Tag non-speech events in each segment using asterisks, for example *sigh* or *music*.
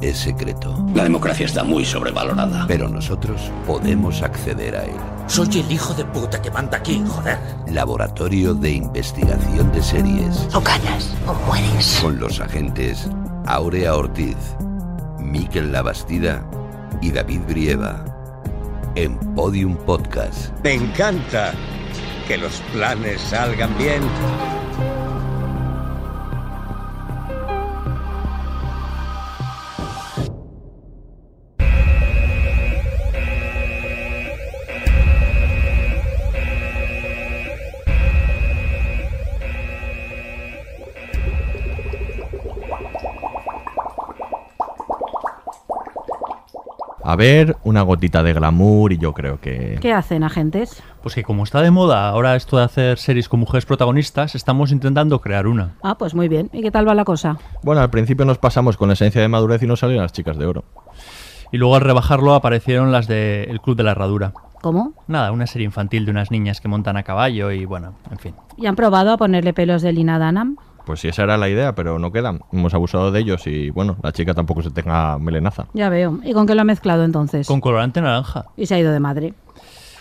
es secreto, La democracia está muy sobrevalorada. pero nosotros podemos acceder a él. Soy el hijo de puta que manda aquí, joder. Laboratorio de Investigación de Series. O ganas o mueres. Con los agentes Aurea Ortiz, Miquel Labastida y David Brieva. En Podium Podcast. Me encanta que los planes salgan bien. Una gotita de glamour y yo creo que... ¿Qué hacen, agentes? Pues que como está de moda ahora esto de hacer series con mujeres protagonistas, estamos intentando crear una. Ah, pues muy bien. ¿Y qué tal va la cosa? Bueno, al principio nos pasamos con la esencia de madurez y nos salieron las chicas de oro. Y luego al rebajarlo aparecieron las de El Club de la Herradura. ¿Cómo? Nada, una serie infantil de unas niñas que montan a caballo y bueno, en fin. ¿Y han probado a ponerle pelos de Lina Dunham? Pues sí, esa era la idea, pero no quedan. Hemos abusado de ellos y bueno, la chica tampoco se tenga melenaza. Ya veo. ¿Y con qué lo ha mezclado entonces? Con colorante naranja. Y se ha ido de madre.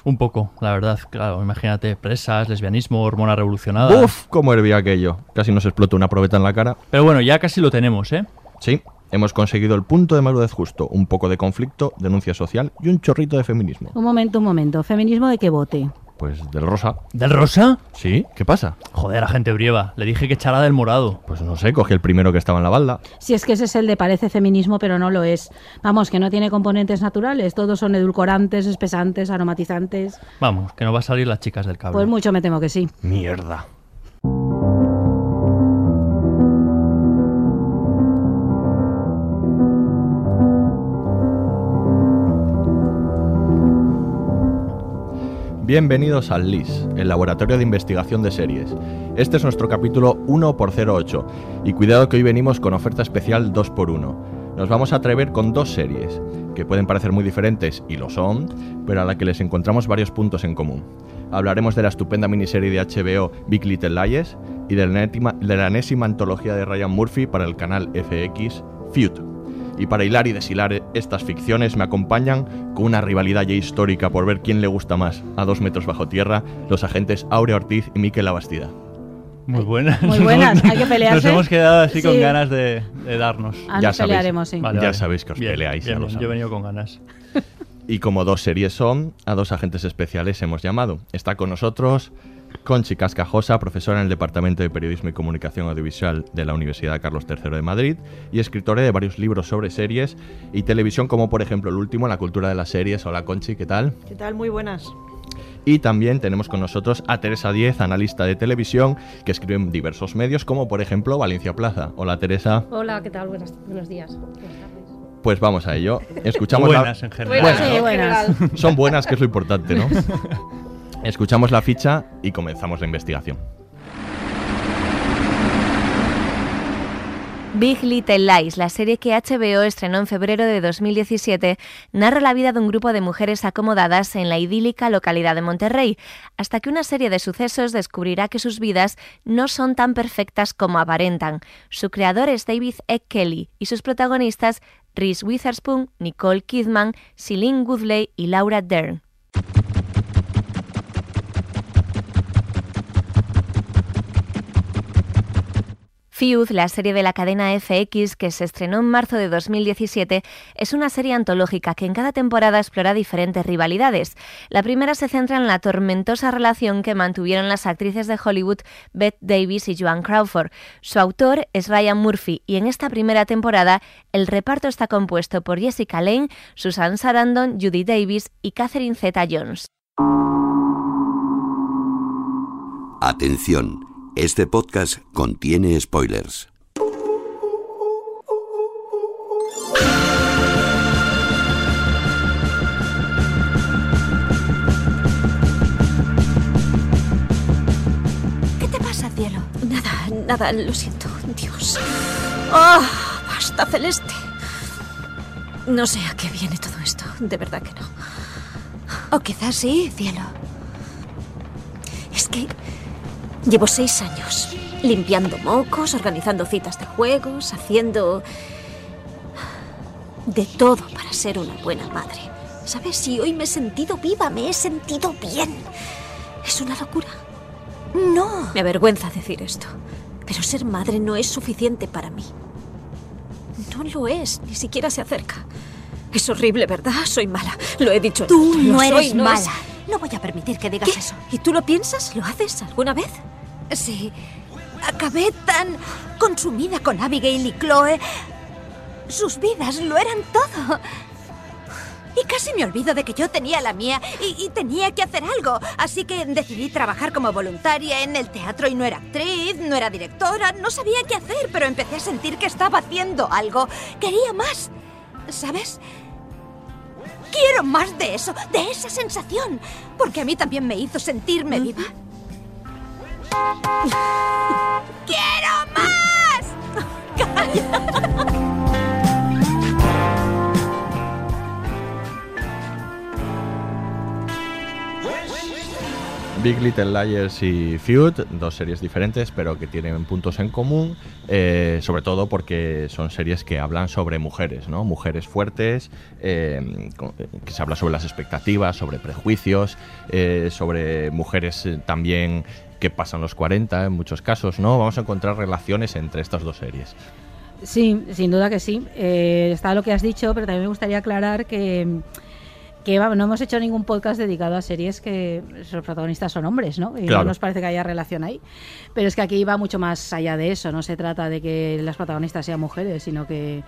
Un poco, la verdad, claro. Imagínate, presas, lesbianismo, hormona revolucionada. ¡Uf! ¿Cómo hervía aquello? Casi nos explotó una probeta en la cara. Pero bueno, ya casi lo tenemos, ¿eh? Sí, hemos conseguido el punto de madurez justo. Un poco de conflicto, denuncia social y un chorrito de feminismo. Un momento, un momento. ¿Feminismo de qué bote? Pues del rosa. ¿Del rosa? ¿Sí? ¿Qué pasa? Joder, agente Brieva. Le dije que echara del morado. Pues no sé, cogí el primero que estaba en la balda. Si es que ese es el de parece feminismo, pero no lo es. Vamos, que no tiene componentes naturales. Todos son edulcorantes, espesantes, aromatizantes. Vamos, que no va a salir las chicas del cable. Pues mucho me temo que sí. Mierda. Bienvenidos al LIS, el Laboratorio de Investigación de Series. Este es nuestro capítulo 1x08 y cuidado que hoy venimos con oferta especial 2x1. Nos vamos a atrever con dos series, que pueden parecer muy diferentes y lo son, pero a la que les encontramos varios puntos en común. Hablaremos de la estupenda miniserie de HBO Big Little Lies y de la, enésima- de la antología de Ryan Murphy para el canal FX Feud. Y para hilar y deshilar estas ficciones me acompañan con una rivalidad ya histórica por ver quién le gusta más, a dos metros bajo tierra, los agentes Aurea Ortiz y Miquel Abastida. Muy buenas. Muy buenas, hay que pelearse. Nos hemos quedado así con Sí. ganas de, de darnos. Ah, Ya pelearemos, sí. Vale, Ya vale. sabéis que os Bien, peleáis, bien, ya bien. Yo he venido con ganas. Y como dos series son, a dos agentes especiales hemos llamado. Está con nosotros Conchi Cascajosa, profesora en el Departamento de Periodismo y Comunicación Audiovisual de la Universidad Carlos III de Madrid y escritora de varios libros sobre series y televisión, como por ejemplo el último, La cultura de las series. Hola Conchi, ¿qué tal? ¿Qué tal? Muy buenas. Y también tenemos con nosotros a Teresa Diez, analista de televisión, que escribe en diversos medios, como por ejemplo Valencia Plaza. Hola Teresa. Hola, ¿qué tal? Buenas- buenos días. Buenas tardes. Pues vamos a ello. *laughs* Escuchamos Buenas la... en general. Buenas, Sí, en buenas. general. Son buenas, que es lo importante, ¿no? *laughs* Escuchamos la ficha y comenzamos la investigación. Big Little Lies, la serie que HBO estrenó en febrero de 2017, narra la vida de un grupo de mujeres acomodadas en la idílica localidad de Monterrey, hasta que una serie de sucesos descubrirá que sus vidas no son tan perfectas como aparentan. Su creador es David E. Kelly y sus protagonistas Reese Witherspoon, Nicole Kidman, Celine Woodley y Laura Dern. Feud, la serie de la cadena FX que se estrenó en marzo de 2017, es una serie antológica que en cada temporada explora diferentes rivalidades. La primera se centra en la tormentosa relación que mantuvieron las actrices de Hollywood Bette Davis y Joan Crawford. Su autor es Ryan Murphy y en esta primera temporada el reparto está compuesto por Jessica Lange, Susan Sarandon, Judy Davis y Catherine Zeta-Jones. Atención, este podcast contiene spoilers. ¿Qué te pasa, cielo? Nada, nada, lo siento. Dios. ¡Oh! ¡Basta, Celeste! No sé a qué viene todo esto, de verdad que no. O quizás sí, cielo. Es que llevo seis años limpiando mocos, organizando citas de juegos, haciendo de todo para ser una buena madre. ¿Sabes? Si hoy me he sentido viva, me he sentido bien. ¿Es una locura? No. Me avergüenza decir esto, pero ser madre no es suficiente para mí. No lo es, ni siquiera se acerca. Es horrible, ¿verdad? Soy mala. Lo he dicho. Tú no soy, eres no mala. es- No voy a permitir que digas ¿Qué? eso. ¿Y tú lo piensas? ¿Lo haces alguna vez? Sí. Acabé tan consumida con Abigail y Chloe. Sus vidas lo eran todo. Y casi me olvido de que yo tenía la mía y, y tenía que hacer algo. Así que decidí trabajar como voluntaria en el teatro y no era actriz, no era directora, no sabía qué hacer, pero empecé a sentir que estaba haciendo algo. Quería más. ¿Sabes? Quiero más de eso, de esa sensación. Porque a mí también me hizo sentirme viva. *laughs* ¡Quiero más! *laughs* Big Little Liars y Feud, dos series diferentes, pero que tienen puntos en común, eh, sobre todo porque son series que hablan sobre mujeres, ¿no? Mujeres fuertes, eh, que se habla sobre las expectativas, sobre prejuicios, eh, sobre mujeres también que pasan los 40 en muchos casos, ¿no? Vamos a encontrar relaciones entre estas dos series. Sí, sin duda que sí. Está lo que has dicho, pero también me gustaría aclarar que, que vamos, no hemos hecho ningún podcast dedicado a series que sus protagonistas son hombres, ¿no? Y Claro. no nos parece que haya relación ahí. Pero es que aquí va mucho más allá de eso. No se trata de que las protagonistas sean mujeres, sino que,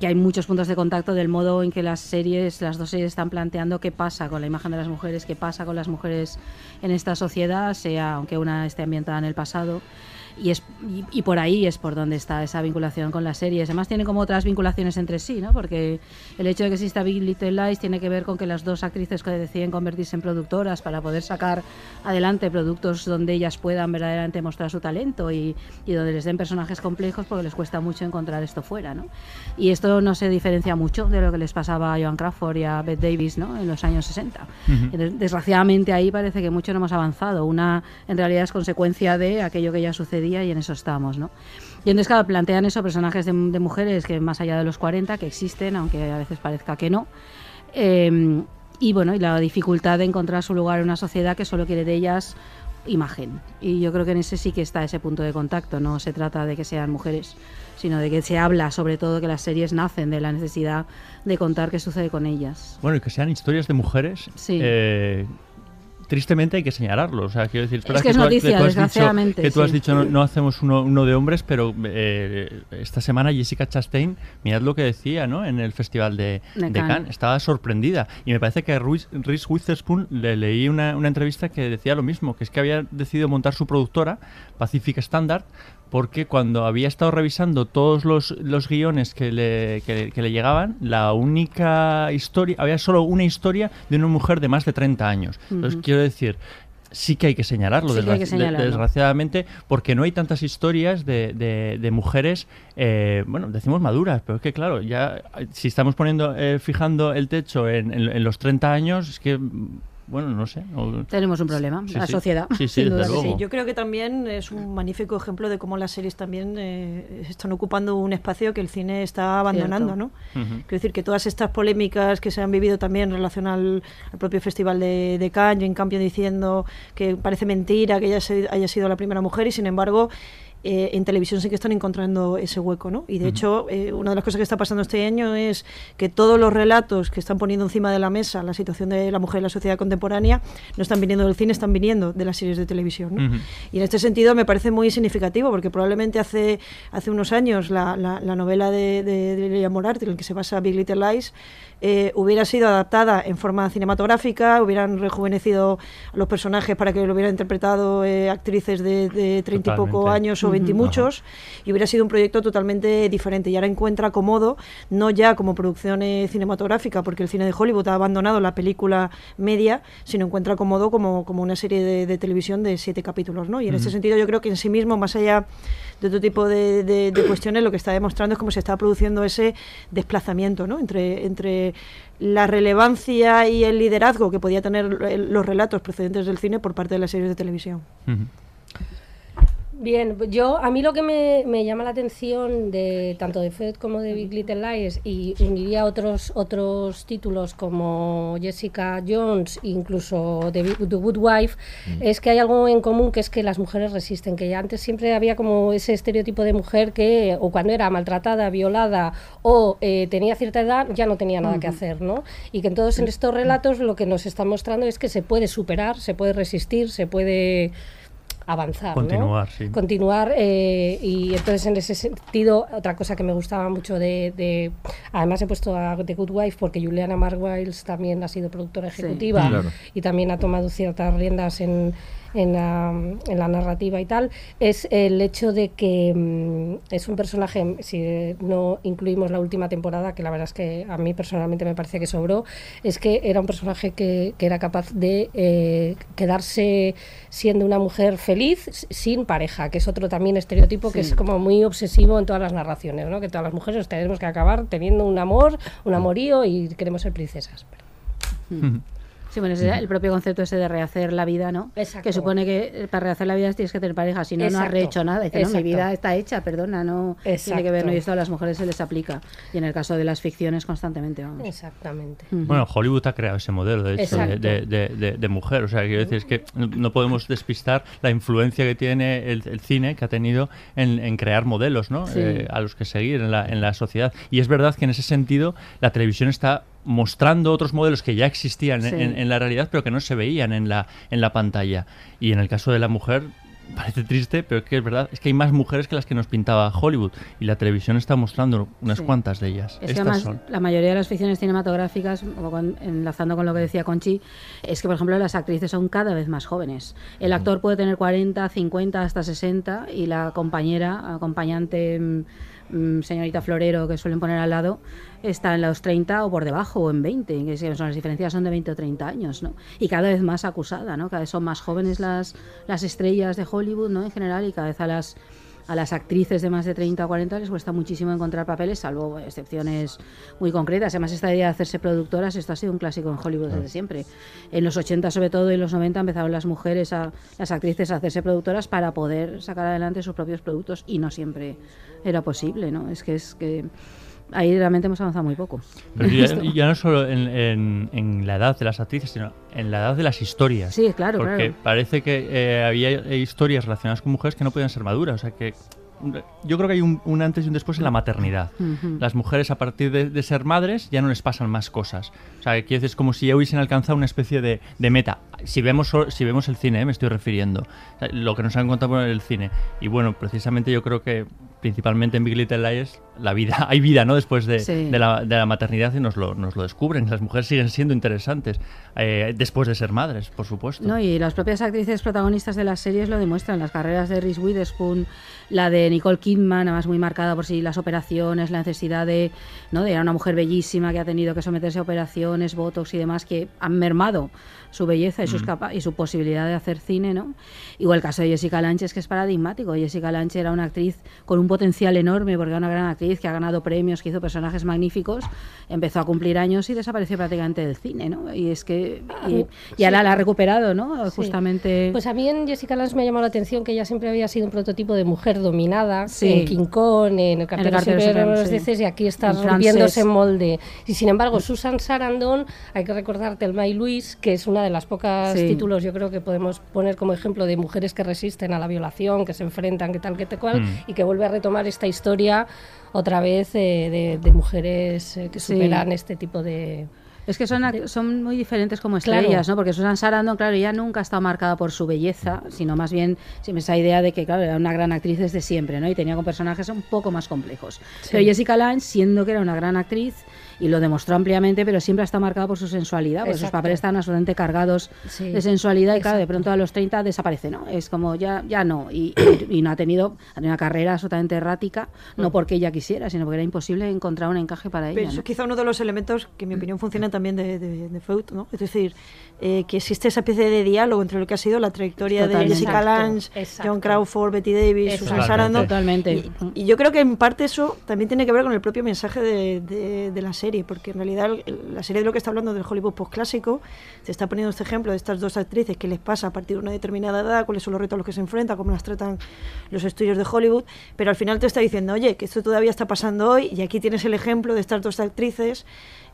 que hay muchos puntos de contacto del modo en que las series, las dos series están planteando qué pasa con la imagen de las mujeres, qué pasa con las mujeres en esta sociedad, sea aunque una esté ambientada en el pasado. Y, es, y, y por ahí es por donde está esa vinculación con las series. Además tiene como otras vinculaciones entre sí, ¿no? Porque el hecho de que exista Big Little Lies tiene que ver con que las dos actrices que deciden convertirse en productoras para poder sacar adelante productos donde ellas puedan verdaderamente mostrar su talento y, y donde les den personajes complejos porque les cuesta mucho encontrar esto fuera, ¿no? Y esto no se diferencia mucho de lo que les pasaba a Joan Crawford y a Bette Davis, ¿no? En los años 60. Entonces, Desgraciadamente ahí parece que mucho no hemos avanzado. Una en realidad es consecuencia de aquello que ya sucedía y en eso estamos, ¿no? Y entonces, claro, plantean eso, personajes de, de mujeres que más allá de los 40, que existen, aunque a veces parezca que no. Eh, y bueno, y la dificultad de encontrar su lugar en una sociedad que solo quiere de ellas imagen. Y yo creo que en ese sí que está ese punto de contacto. No se trata de que sean mujeres, sino de que se habla sobre todo que las series nacen de la necesidad de contar qué sucede con ellas. Bueno, y que sean historias de mujeres. Sí. eh, tristemente hay que señalarlo. O sea, quiero decir, verdad que es tú has- noticia, tú has desgraciadamente, que tú has sí. dicho no, no hacemos uno, uno de hombres, pero eh, esta semana Jessica Chastain, mirad lo que decía, ¿no? En el festival de, De de Cannes. Estaba sorprendida. Y me parece que a Ruiz- Reese Witherspoon le leí una, una entrevista que decía lo mismo, que es que había decidido montar su productora, Pacific Standard, porque cuando había estado revisando todos los, los guiones que le, que, que le llegaban, la única historia, había solo una historia de una mujer de más de 30 años. Entonces, quiero decir, sí que hay que señalarlo, Sí que desgraciadamente, porque no hay tantas historias de, de- de mujeres, eh, bueno, decimos maduras, pero es que claro, ya si estamos poniendo, eh, fijando el techo en, en- en los 30 años, es que, bueno, no sé. Tenemos un problema, Sí, la sí. sociedad. Sí, sí, sin duda sí. Yo creo que también es un magnífico ejemplo de cómo las series también eh, están ocupando un espacio que el cine está abandonando, Cierto. ¿no? Quiero decir que todas estas polémicas que se han vivido también en relación al, al propio Festival de, de Cannes, y en cambio diciendo que parece mentira que ella se- haya sido la primera mujer y sin embargo eh, en televisión sí que están encontrando ese hueco, ¿no? Y de hecho, eh, una de las cosas que está pasando este año es que todos los relatos que están poniendo encima de la mesa la situación de la mujer en la sociedad contemporánea no están viniendo del cine, están viniendo de las series de televisión, ¿no? Ujú. Y en este sentido me parece muy significativo porque probablemente hace, hace unos años la, la- la novela de, de, de Lilia Moriarty, en la que se basa Big Little Lies, eh, hubiera sido adaptada en forma cinematográfica, hubieran rejuvenecido a los personajes para que lo hubieran interpretado eh, actrices de, de 30 y poco años o 20 y muchos, y hubiera sido un proyecto totalmente diferente. Y ahora encuentra acomodo, no ya como producción cinematográfica, porque el cine de Hollywood ha abandonado la película media, sino encuentra acomodo como, como una serie de, de televisión de siete capítulos. ¿no? Y en Ujú. sentido yo creo que en sí mismo, más allá de otro tipo de, de- de *coughs* cuestiones, lo que está demostrando es cómo se está produciendo ese desplazamiento ¿no? entre, entre la relevancia y el liderazgo que podía tener el- los relatos procedentes del cine por parte de las series de televisión. Bien, yo a mí lo que me, me llama la atención de tanto de Fed como de Big Little Lies y uniría otros otros títulos como Jessica Jones, incluso The, Good Wife, es que hay algo en común que es que las mujeres resisten, que ya antes siempre había como ese estereotipo de mujer que o cuando era maltratada, violada o eh, tenía cierta edad ya no tenía nada que hacer, ¿no? Y que en estos relatos lo que nos están mostrando es que se puede superar, se puede resistir, se puede avanzar. ¿no? Continuar, sí. Continuar. eh, y entonces, en ese sentido, otra cosa que me gustaba mucho de. de- además, he puesto a The Good Wife porque Juliana Marguiles también ha sido productora Sí. ejecutiva Claro. y también ha tomado ciertas riendas en. En la, en la narrativa y tal, es el hecho de que mm, es un personaje, si no incluimos la última temporada, que la verdad es que a mí personalmente me parece que sobró, es que era un personaje que, que era capaz de eh, quedarse siendo una mujer feliz sin pareja, que es otro también estereotipo que es como muy obsesivo en todas las narraciones, ¿no? que todas las mujeres tenemos que acabar teniendo un amor, un amorío y queremos ser princesas. Sí, bueno, ese es el propio concepto ese de rehacer la vida, ¿no? Exacto. Que supone que eh, para rehacer la vida tienes que tener pareja, si no, no has rehecho nada. Dice, no, mi vida está hecha, perdona, no tiene que ver, no, y esto a las mujeres se les aplica. Y en el caso de las ficciones, constantemente, vamos. Exactamente. Bueno, Hollywood ha creado ese modelo, de hecho, de, de- de- de- de mujer. O sea, quiero decir, es que no- no podemos despistar la influencia que tiene el, el cine, que ha tenido en, en crear modelos, ¿no? Sí. Eh, a los que seguir en la, en la sociedad. Y es verdad que en ese sentido la televisión está mostrando otros modelos que ya existían Sí. en, en la realidad, pero que no se veían en la, en la pantalla. Y en el caso de la mujer, *laughs* parece triste, pero es que es verdad, es que hay más mujeres que las que nos pintaba Hollywood. Y la televisión está mostrando unas Sí. cuantas de ellas. Es que Estas además son. la mayoría de las ficciones cinematográficas, enlazando con lo que decía Conchi, es que, por ejemplo, las actrices son cada vez más jóvenes. El actor puede tener 40, 50, hasta 60 y la compañera, acompañante, mm, señorita Florero, que suelen poner al lado, está en los 30 o por debajo o en 20. que son- las diferencias son de 20 o 30 años, ¿no? Y cada vez más acusada, ¿no? Cada vez son más jóvenes las, las estrellas de Hollywood, ¿no? En general, y cada vez a las a las actrices de más de 30 o 40 les cuesta muchísimo encontrar papeles, salvo excepciones muy concretas. Además, esta idea de hacerse productoras, esto ha sido un clásico en Hollywood desde siempre. En los 80, sobre todo, y en los 90 empezaron las mujeres, a, las actrices, a hacerse productoras para poder sacar adelante sus propios productos y no siempre era posible, ¿no? Es que es que ahí realmente hemos avanzado muy poco. Pero ya, ya no solo en, en- en la edad de las actrices, sino en la edad de las historias. Sí, claro, Porque claro. parece que eh, había eh, historias relacionadas con mujeres que no podían ser maduras. O sea que yo creo que hay un, un antes y un después en la maternidad. Ujú. Las mujeres a partir de, de ser madres ya no les pasan más cosas. O sea, que es como si ya hubiesen alcanzado una especie de, de meta. Si vemos, si vemos el cine, eh, me estoy refiriendo. O sea, lo que nos han contado por el cine. Y bueno, precisamente yo creo que principalmente en Big Little Lies la vida, *laughs* hay vida, ¿no? Después de, Sí. de la, de la maternidad y nos lo, nos lo descubren. Las mujeres siguen siendo interesantes eh, después de ser madres, por supuesto. No, y las propias actrices protagonistas de las series lo demuestran. Las carreras de Reese Witherspoon, la de Nicole Kidman, además muy marcada por sí las operaciones, la necesidad de, ¿no? de era una mujer bellísima que ha tenido que someterse a operaciones, botox y demás que han mermado su belleza y, sus Mm. capa- y su posibilidad de hacer cine, ¿no? Igual el caso de Jessica Lange es que es paradigmático. Jessica Lange era una actriz con un potencial enorme porque era una gran actriz que ha ganado premios, que hizo personajes magníficos, empezó a cumplir años y desapareció prácticamente del cine, ¿no? Y es que y, y ahora Sí. la ha recuperado, ¿no? Sí. Justamente Pues a mí en Jessica Lange me ha llamado la atención que ella siempre había sido un prototipo de mujer dominada Sí. en King Kong, en El cartero supremo, los sí. dices y aquí está rompiéndose en molde. Y sin embargo, Susan Sarandon, hay que recordar Telma y Luis, que es una de las pocas Sí. títulos yo creo que podemos poner como ejemplo de mujeres que resisten a la violación, que se enfrentan, que tal, que te cual, Mm. y que vuelve a retomar esta historia otra vez eh, de, de mujeres eh, que Sí. superan este tipo de... Es que son, son muy diferentes como Claro. estrellas, ¿no? Porque Susan Sarandon, claro, ella nunca ha estado marcada por su belleza, sino más bien siempre esa idea de que, claro, era una gran actriz desde siempre, ¿no? Y tenía con personajes un poco más complejos. Sí. Pero Jessica Lange, siendo que era una gran actriz, y lo demostró ampliamente, pero siempre está marcado por su sensualidad, porque sus Exacto. papeles están absolutamente cargados Sí, de sensualidad y claro, de exacto. pronto a los 30 desaparece, ¿no? Es como ya ya no y, y- no ha tenido, ha tenido una carrera absolutamente errática, no porque ella quisiera, sino porque era imposible encontrar un encaje para Pero ella. eso ¿no? es quizá uno de los elementos que, en mi opinión, funcionan también de, de, de Freud, ¿no? Es decir, eh, que existe esa especie de diálogo entre lo que ha sido la trayectoria Totalmente. de Jessica Exacto, Lange, exacto. John Crawford, Betty Davis, Susan Totalmente. Sarandon. Totalmente. Y, y yo creo que en parte eso también tiene que ver con el propio mensaje de, de- de la serie, porque en realidad la serie de lo que está hablando del Hollywood postclásico, se está poniendo este ejemplo de estas dos actrices, qué les pasa a partir de una determinada edad, cuáles son los retos a los que se enfrentan, cómo las tratan los estudios de Hollywood, pero al final te está diciendo, oye, que esto todavía está pasando hoy, y aquí tienes el ejemplo de estas dos actrices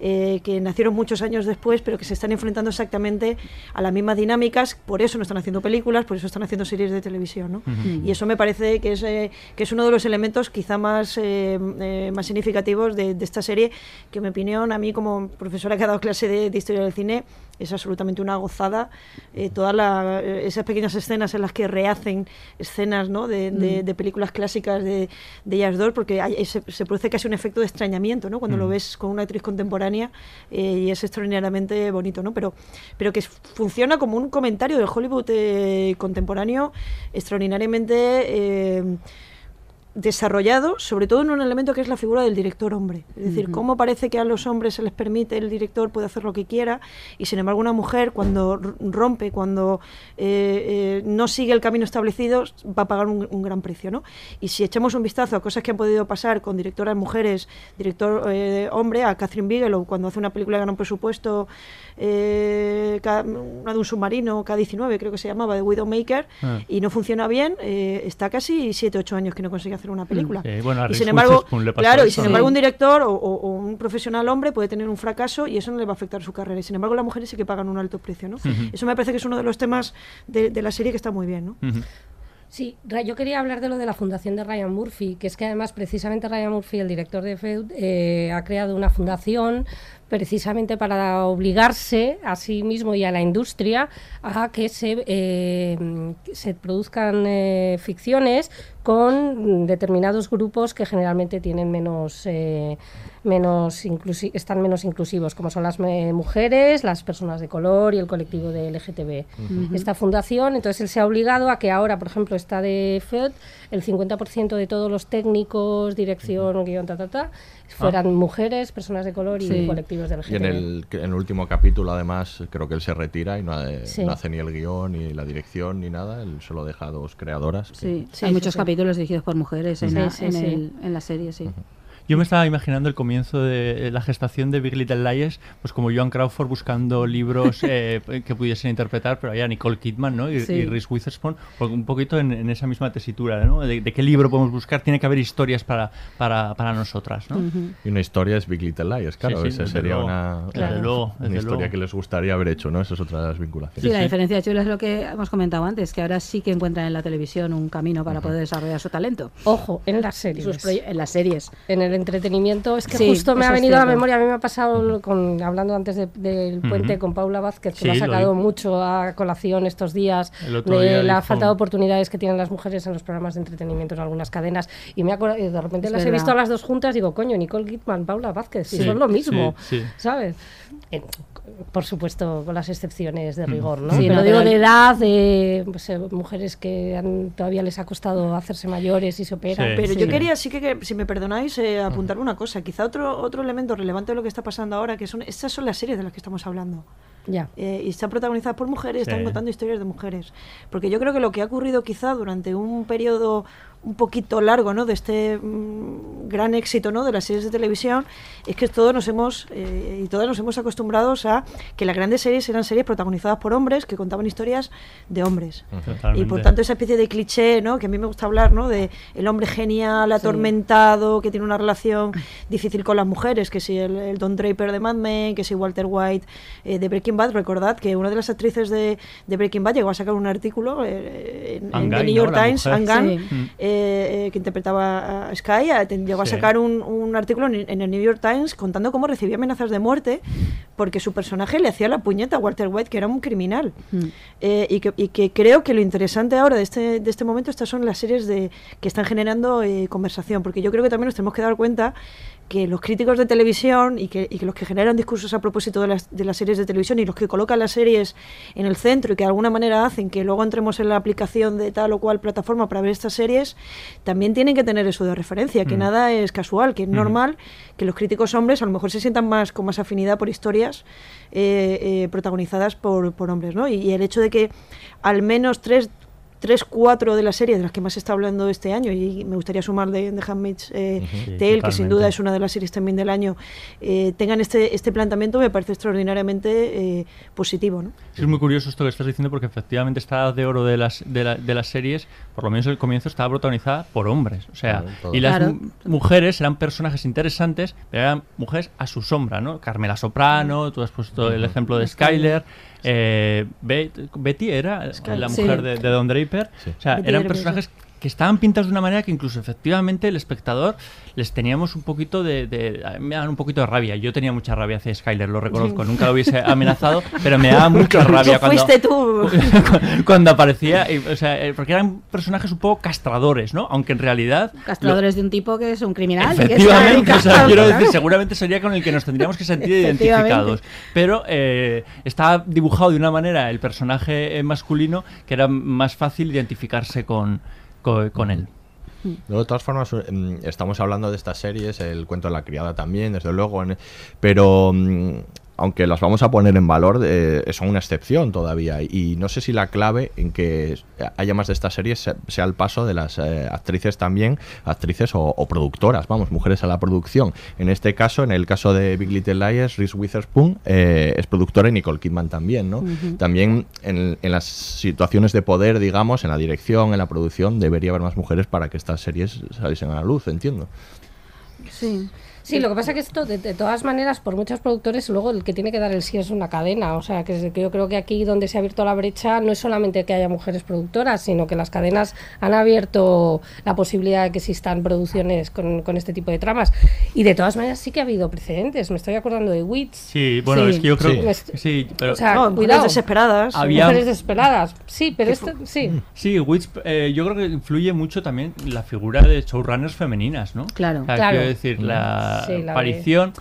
eh, que nacieron muchos años después, pero que se están enfrentando exactamente a las mismas dinámicas, por eso no están haciendo películas, por eso están haciendo series de televisión. Y eso me parece que es, eh, que es uno de los elementos quizá más, eh, eh, más significativos de, de esta serie, que en mi opinión, a mí como profesora que ha dado clase de, de historia del cine, es absolutamente una gozada. Eh, todas la- eh, esas pequeñas escenas en las que rehacen escenas ¿no? de, de- Mm. de películas clásicas de, de ellas dos, porque hay- se, se produce casi un efecto de extrañamiento ¿no? cuando lo Mm. ves con una actriz contemporánea eh, y es extraordinariamente bonito, ¿no? pero, pero que funciona como un comentario del Hollywood eh, contemporáneo extraordinariamente desarrollado, sobre todo en un elemento que es la figura del director hombre. Es decir, cómo parece que a los hombres se les permite, el director puede hacer lo que quiera, y sin embargo una mujer cuando rompe, cuando eh, eh, no sigue el camino establecido, va a pagar un, un gran precio. ¿no? Y si echamos un vistazo a cosas que han podido pasar con directoras mujeres, director eh, hombre, a Catherine Bigelow, cuando hace una película gana un presupuesto, eh, una de un submarino, K-19 creo que se llamaba, de Widowmaker, Ah. y no funciona bien, eh, está casi 7-8 años que no consigue hacer una película. Sí, bueno, a y sin embargo, claro, y sin embargo un director o, un profesional hombre puede tener un fracaso y eso no le va a afectar su carrera. Y sin embargo las mujeres sí que pagan un alto precio, ¿no? Eso me parece que es uno de los temas de, de la serie que está muy bien, ¿no? Sí, yo quería hablar de lo de la fundación de Ryan Murphy, que es que además precisamente Ryan Murphy, el director de Feud, eh, ha creado una fundación precisamente para obligarse a sí mismo y a la industria a que se, eh, se produzcan eh, ficciones con determinados grupos que generalmente tienen menos eh, menos inclusi- están menos inclusivos como son las eh, mujeres, las personas de color y el colectivo de LGTB. Esta fundación, entonces él se ha obligado a que ahora, por ejemplo, está de FED, el 50% de todos los técnicos, dirección, guion, ta, ta, ta, fueran mujeres, personas de color y colectivos de LGTB. Y en el, que- en el último capítulo, además, creo que él se retira y no, ha- Sí. no hace ni el guion, ni la dirección, ni nada. Él solo deja a dos creadoras. que- Sí, Sí, hay sí, muchos sí. capítulos dirigidos por mujeres en, Sí, la, sí, en, sí. el- en la serie, sí. Yo me estaba imaginando el comienzo de eh, la gestación de Big Little Lies, pues como Joan Crawford buscando libros *laughs* eh, que pudiesen interpretar, pero había Nicole Kidman ¿no? y, Sí. y Reese Witherspoon, un poquito en, en esa misma tesitura, ¿no? De, de qué libro podemos buscar, tiene que haber historias para, para, para nosotras, ¿no? Ujú. Y una historia es Big Little Lies, claro. Sí, sí, esa sería luego. una, Desde una- luego, una historia luego. que les gustaría haber hecho, ¿no? Esas otras Sí, vinculaciones. la diferencia chula es lo que hemos comentado antes, que ahora sí que encuentran en la televisión un camino para poder desarrollar su talento. Ojo, en las series. Sus en las series. En el entretenimiento, es que Sí, justo me ha venido a la memoria, a mí me ha pasado con, hablando antes de- del puente con Paula Vázquez, que Sí, lo ha sacado mucho a colación estos días, de la falta de oportunidades que tienen las mujeres en los programas de entretenimiento en algunas cadenas. Y me acuerdo, de repente Es las he visto a las dos juntas, digo, coño, Nicole Kidman, Paula Vázquez, Sí, son lo mismo. ¿sabes? Eh, por supuesto, con las excepciones de rigor, ¿no? Sí, pero no, digo de edad, de pues, eh, mujeres que han- todavía les ha costado hacerse mayores y se operan. Sí. Pero yo quería, sí que, que, si me perdonáis, eh, apuntar una cosa. Quizá otro, otro elemento relevante de lo que está pasando ahora, que son estas son las series de las que estamos hablando. Ya. Eh, y están protagonizadas por mujeres, Sí. están contando historias de mujeres. Porque yo creo que lo que ha ocurrido quizá durante un periodo un poquito largo ¿no? de este mm, gran éxito ¿no? de las series de televisión es que todos nos hemos eh, y todas nos hemos acostumbrados a que las grandes series eran series protagonizadas por hombres que contaban historias de hombres y por tanto esa especie de cliché ¿no? que a mí me gusta hablar ¿no? de el hombre genial atormentado que tiene una relación difícil con las mujeres que si el, el Don Draper de Mad Men que si Walter White eh, de Breaking Bad recordad que una de las actrices de, de Breaking Bad llegó a sacar un artículo eh, en, The New. York Times Sí. Eh, que interpretaba a Sky llegó a sacar un, un artículo en, en el New York Times contando cómo recibía amenazas de muerte porque su personaje le hacía la puñeta a Walter White que era un criminal Mm. eh, y, que, y que creo que lo interesante ahora de este, de este momento estas son las series de, que están generando eh, conversación, porque yo creo que también nos tenemos que dar cuenta que los críticos de televisión y que, y que los que generan discursos a propósito de las, de las series de televisión y los que colocan las series en el centro y que de alguna manera hacen que luego entremos en la aplicación de tal o cual plataforma para ver estas series, también tienen que tener eso de referencia, que Mm. nada es casual, que es Mm. normal que los críticos hombres a lo mejor se sientan más con más afinidad por historias eh, eh, protagonizadas por, por hombres, ¿no? Y, y el hecho de que al menos tres tres, cuatro de las series de las que más se está hablando este año, y me gustaría sumar de, de Handmaid's eh. Sí, Tale, que sin duda es una de las series también del año, eh, tengan este, este planteamiento, me parece extraordinariamente eh, positivo. ¿no? Es muy curioso esto que estás diciendo porque efectivamente esta edad de oro de las, de, la- de las series, por lo menos el comienzo, estaba protagonizada por hombres. O sea, Claro, y las Claro. mujeres eran personajes interesantes, pero eran mujeres a su sombra, ¿no? Carmela Soprano, tú has puesto el ejemplo de Skyler. eh, Bet- Betty era Skyler. la Sí. mujer de, de Don Draper. O sea, eran personajes que estaban pintados de una manera que incluso efectivamente el espectador les teníamos un poquito de, de- a mí me daban un poquito de rabia. Yo tenía mucha rabia hacia Skyler, lo reconozco, nunca lo hubiese amenazado, pero me daba *laughs* mucha rabia cuando fuiste tú. *laughs* cuando aparecía, y, o sea, eh, porque eran personajes un poco castradores, ¿no? Aunque en realidad Castradores de un tipo que es un criminal. Efectivamente, o sea, dedicado, quiero decir, seguramente sería con el que nos tendríamos que sentir *laughs* identificados. Pero eh, está dibujado de una manera el personaje eh, masculino que era más fácil identificarse con, con, con él. De todas formas, mm, estamos hablando de estas series, el cuento de la criada también, desde luego, en- pero mm, aunque las vamos a poner en valor, eh, son una excepción todavía. Y no sé si la clave en que haya más de estas series se- sea el paso de las eh, actrices también, actrices o, o productoras, vamos, mujeres a la producción. En este caso, en el caso de Big Little Lies, Reese Witherspoon eh, es productora y Nicole Kidman también, ¿no? También en, en las situaciones de poder, digamos, en la dirección, en la producción, debería haber más mujeres para que estas series saliesen a la luz, entiendo. Sí. Sí, lo que pasa que esto, de, de todas maneras, por muchos productores, luego el que tiene que dar el sí es una cadena. O sea, que, es- que yo creo que aquí donde se ha abierto la brecha no es solamente que haya mujeres productoras, sino que las cadenas han abierto la posibilidad de que existan producciones con, con este tipo de tramas. Y de todas maneras sí que ha habido precedentes. Me estoy acordando de Wits. Sí, bueno, Sí. es que yo creo Sí. que sí, pero o sea, No, mujeres cuidado. desesperadas. Había- Mujeres desesperadas. Sí, pero esto, sí. Sí, Wits, eh, yo creo que influye mucho también la figura de showrunners femeninas, ¿no? Claro. O sea, Claro. Quiero decir, la Aparición...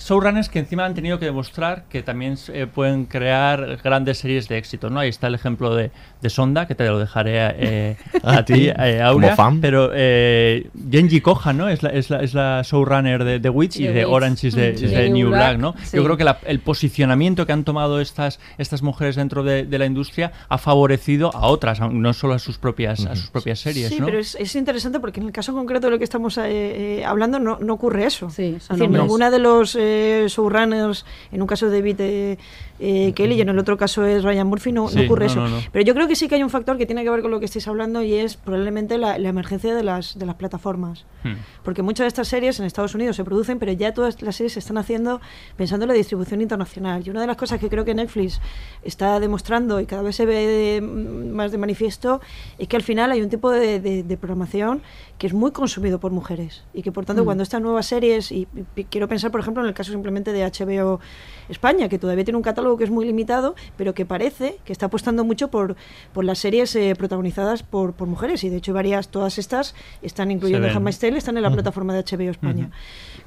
Showrunners que encima han tenido que demostrar que también eh, pueden crear grandes series de éxito, ¿no? Ahí está el ejemplo de, de Sonda, que te lo dejaré eh, *laughs* a ti, eh, Aura. Como fan. Pero eh, Genji Koha, ¿no? Es la, es la, es la showrunner de, de Witch y De de Witch. Orange is the, Mm. is the New Black, Black, ¿no? sí. Yo creo que la- el posicionamiento que han tomado estas, estas mujeres dentro de, de la industria ha favorecido a otras, no solo a sus propias, a sus propias series, Sí, ¿no? pero es, es interesante porque en el caso concreto de lo que estamos eh, eh, hablando no, no ocurre eso. Sí, ninguna de los eh, showrunners, en un caso de David eh, Kelly y en el otro caso es Ryan Murphy, no, ocurre no, eso. no. Pero yo creo que sí que hay un factor que tiene que ver con lo que estáis hablando y es probablemente la, la emergencia de las, de las plataformas. Hmm. Porque muchas de estas series en Estados Unidos se producen, pero ya todas las series se están haciendo pensando en la distribución internacional. Y una de las cosas que creo que Netflix está demostrando y cada vez se ve de- más de manifiesto es que al final hay un tipo de, de- de programación que es muy consumido por mujeres y que por tanto Mm. cuando estas nuevas series, y, y quiero pensar por ejemplo en el caso simplemente de HBO España, que todavía tiene un catálogo que es muy limitado, pero que parece que está apostando mucho por, por las series eh, protagonizadas por, por mujeres y de hecho varias, todas estas están incluyendo. Handmaid's Tale, están en la plataforma de HBO España.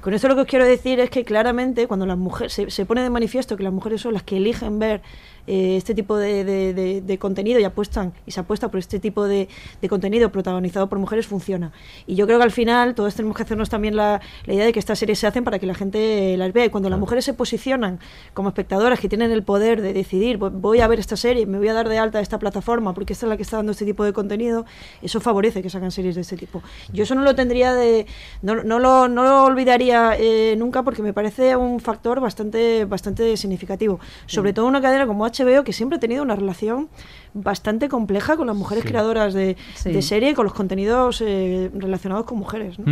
Con esto lo que os quiero decir es que claramente cuando las mujeres se, se pone de manifiesto que las mujeres son las que eligen ver eh, este tipo de, de- de- de contenido y apuestan y se apuesta por este tipo de, de contenido protagonizado por mujeres funciona. Y yo creo que al final todos tenemos que hacernos también la, la idea de que estas series se hacen para que la gente las vea. Y cuando las mujeres se posicionan como espectadoras que tienen el poder de decidir, "Voy- voy a ver esta serie, me voy a dar de alta a esta plataforma porque esta es la que está dando este tipo de contenido, eso favorece que sacan series de este tipo. Yo eso no lo tendría de, no, no lo, no lo olvidaría eh, nunca porque me parece un factor bastante, bastante significativo. Sobre todo una cadena como HBO que siempre ha tenido una relación bastante compleja con las mujeres Sí. creadoras de, Sí. de serie y con los contenidos eh, relacionados con mujeres. ¿no?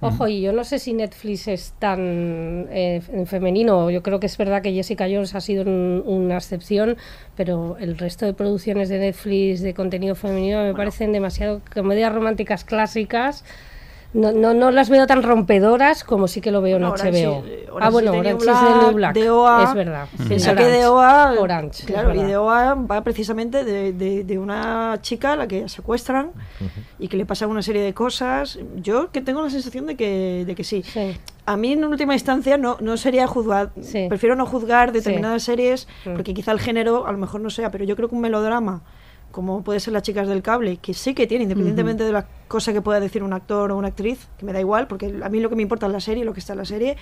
Ojo, y yo no sé si Netflix es tan eh, en femenino. Yo creo que es verdad que Jessica Jones ha sido un- una excepción, pero el resto de producciones de Netflix de contenido femenino me parecen demasiado comedias románticas clásicas No, no, no las veo tan rompedoras como sí que lo veo en Bueno, HBO. Orange is- ah, bueno, Orange Orange is the New Black. de OA, Es verdad. Piensa Es que Orange. de OA, Orange, claro, y de OA va precisamente de, de- de una chica a la que secuestran y que le pasan una serie de cosas. Yo que tengo la sensación de que, de que sí. A mí en última instancia no, no sería juzgar, prefiero no juzgar determinadas series Mm. porque quizá el género a lo mejor no sea, pero yo creo que un melodrama como puede ser Las chicas del cable, que sí que tiene, independientemente de la cosa que pueda decir un actor o una actriz, que me da igual, porque a mí lo que me importa es la serie, lo que está en la serie,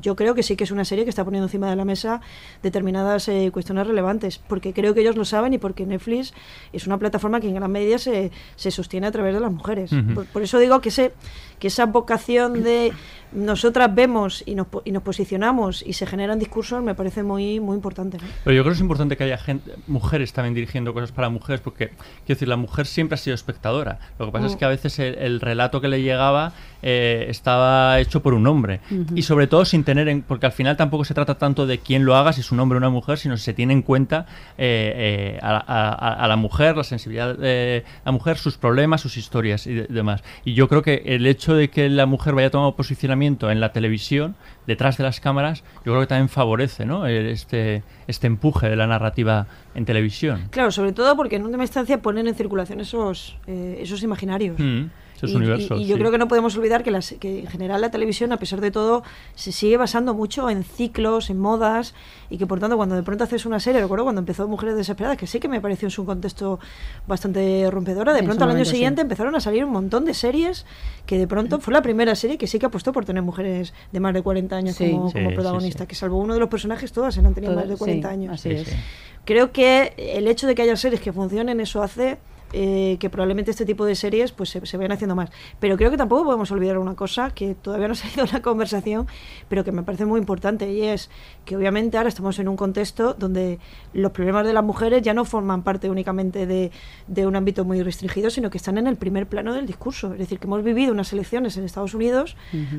yo creo que sí que es una serie que está poniendo encima de la mesa determinadas eh, cuestiones relevantes, porque creo que ellos lo saben y porque Netflix es una plataforma que en gran medida se, se sostiene a través de las mujeres. Ujú. por, por eso digo que, ese, que esa vocación de nosotras vemos y nos, y nos posicionamos y se generan discursos me parece muy, muy importante. ¿no? Pero yo creo que es importante que haya gente, mujeres también dirigiendo cosas para mujeres, porque, quiero decir, la mujer siempre ha sido espectadora. Lo que pasa es Mm. que a veces el, el relato que le llegaba eh, estaba hecho por un hombre. Y sobre todo sin tener en. Porque al final tampoco se trata tanto de quién lo haga, si es un hombre o una mujer, sino si se tiene en cuenta eh, eh, a, a- a- a la mujer, la sensibilidad de la mujer, sus problemas, sus historias y de- demás. Y yo creo que el hecho de que la mujer vaya tomando posicionamiento en la televisión, detrás de las cámaras, yo creo que también favorece ¿no? Este, este empuje de la narrativa en televisión. Claro, sobre todo porque en última instancia ponen en circulación esos, eh, esos imaginarios. Mm, esos y, universos. y- y yo sí. creo que no podemos olvidar que, las, que en general la televisión, a pesar de todo, se sigue basando mucho en ciclos, en modas, y que por tanto cuando de pronto haces una serie, recuerdo cuando empezó Mujeres Desesperadas, que sí que me pareció en su contexto bastante rompedora, de En pronto al año sí. siguiente empezaron a salir un montón de series que de pronto fue la primera serie que sí que apostó por tener mujeres de más de 40 años Sí. como, Sí, como sí, protagonistas, que salvo uno de los personajes todas eran tenido Todas, más de 40 sí, años. así Sí, es. sí. Creo que el hecho de que haya series que funcionen, eso hace eh, que probablemente este tipo de series pues se, se vayan haciendo más. Pero creo que tampoco podemos olvidar una cosa que todavía no ha salido en la conversación, pero que me parece muy importante, y es que obviamente ahora estamos en un contexto donde los problemas de las mujeres ya no forman parte únicamente de, de un ámbito muy restringido, sino que están en el primer plano del discurso. Es decir, que hemos vivido unas elecciones en Estados Unidos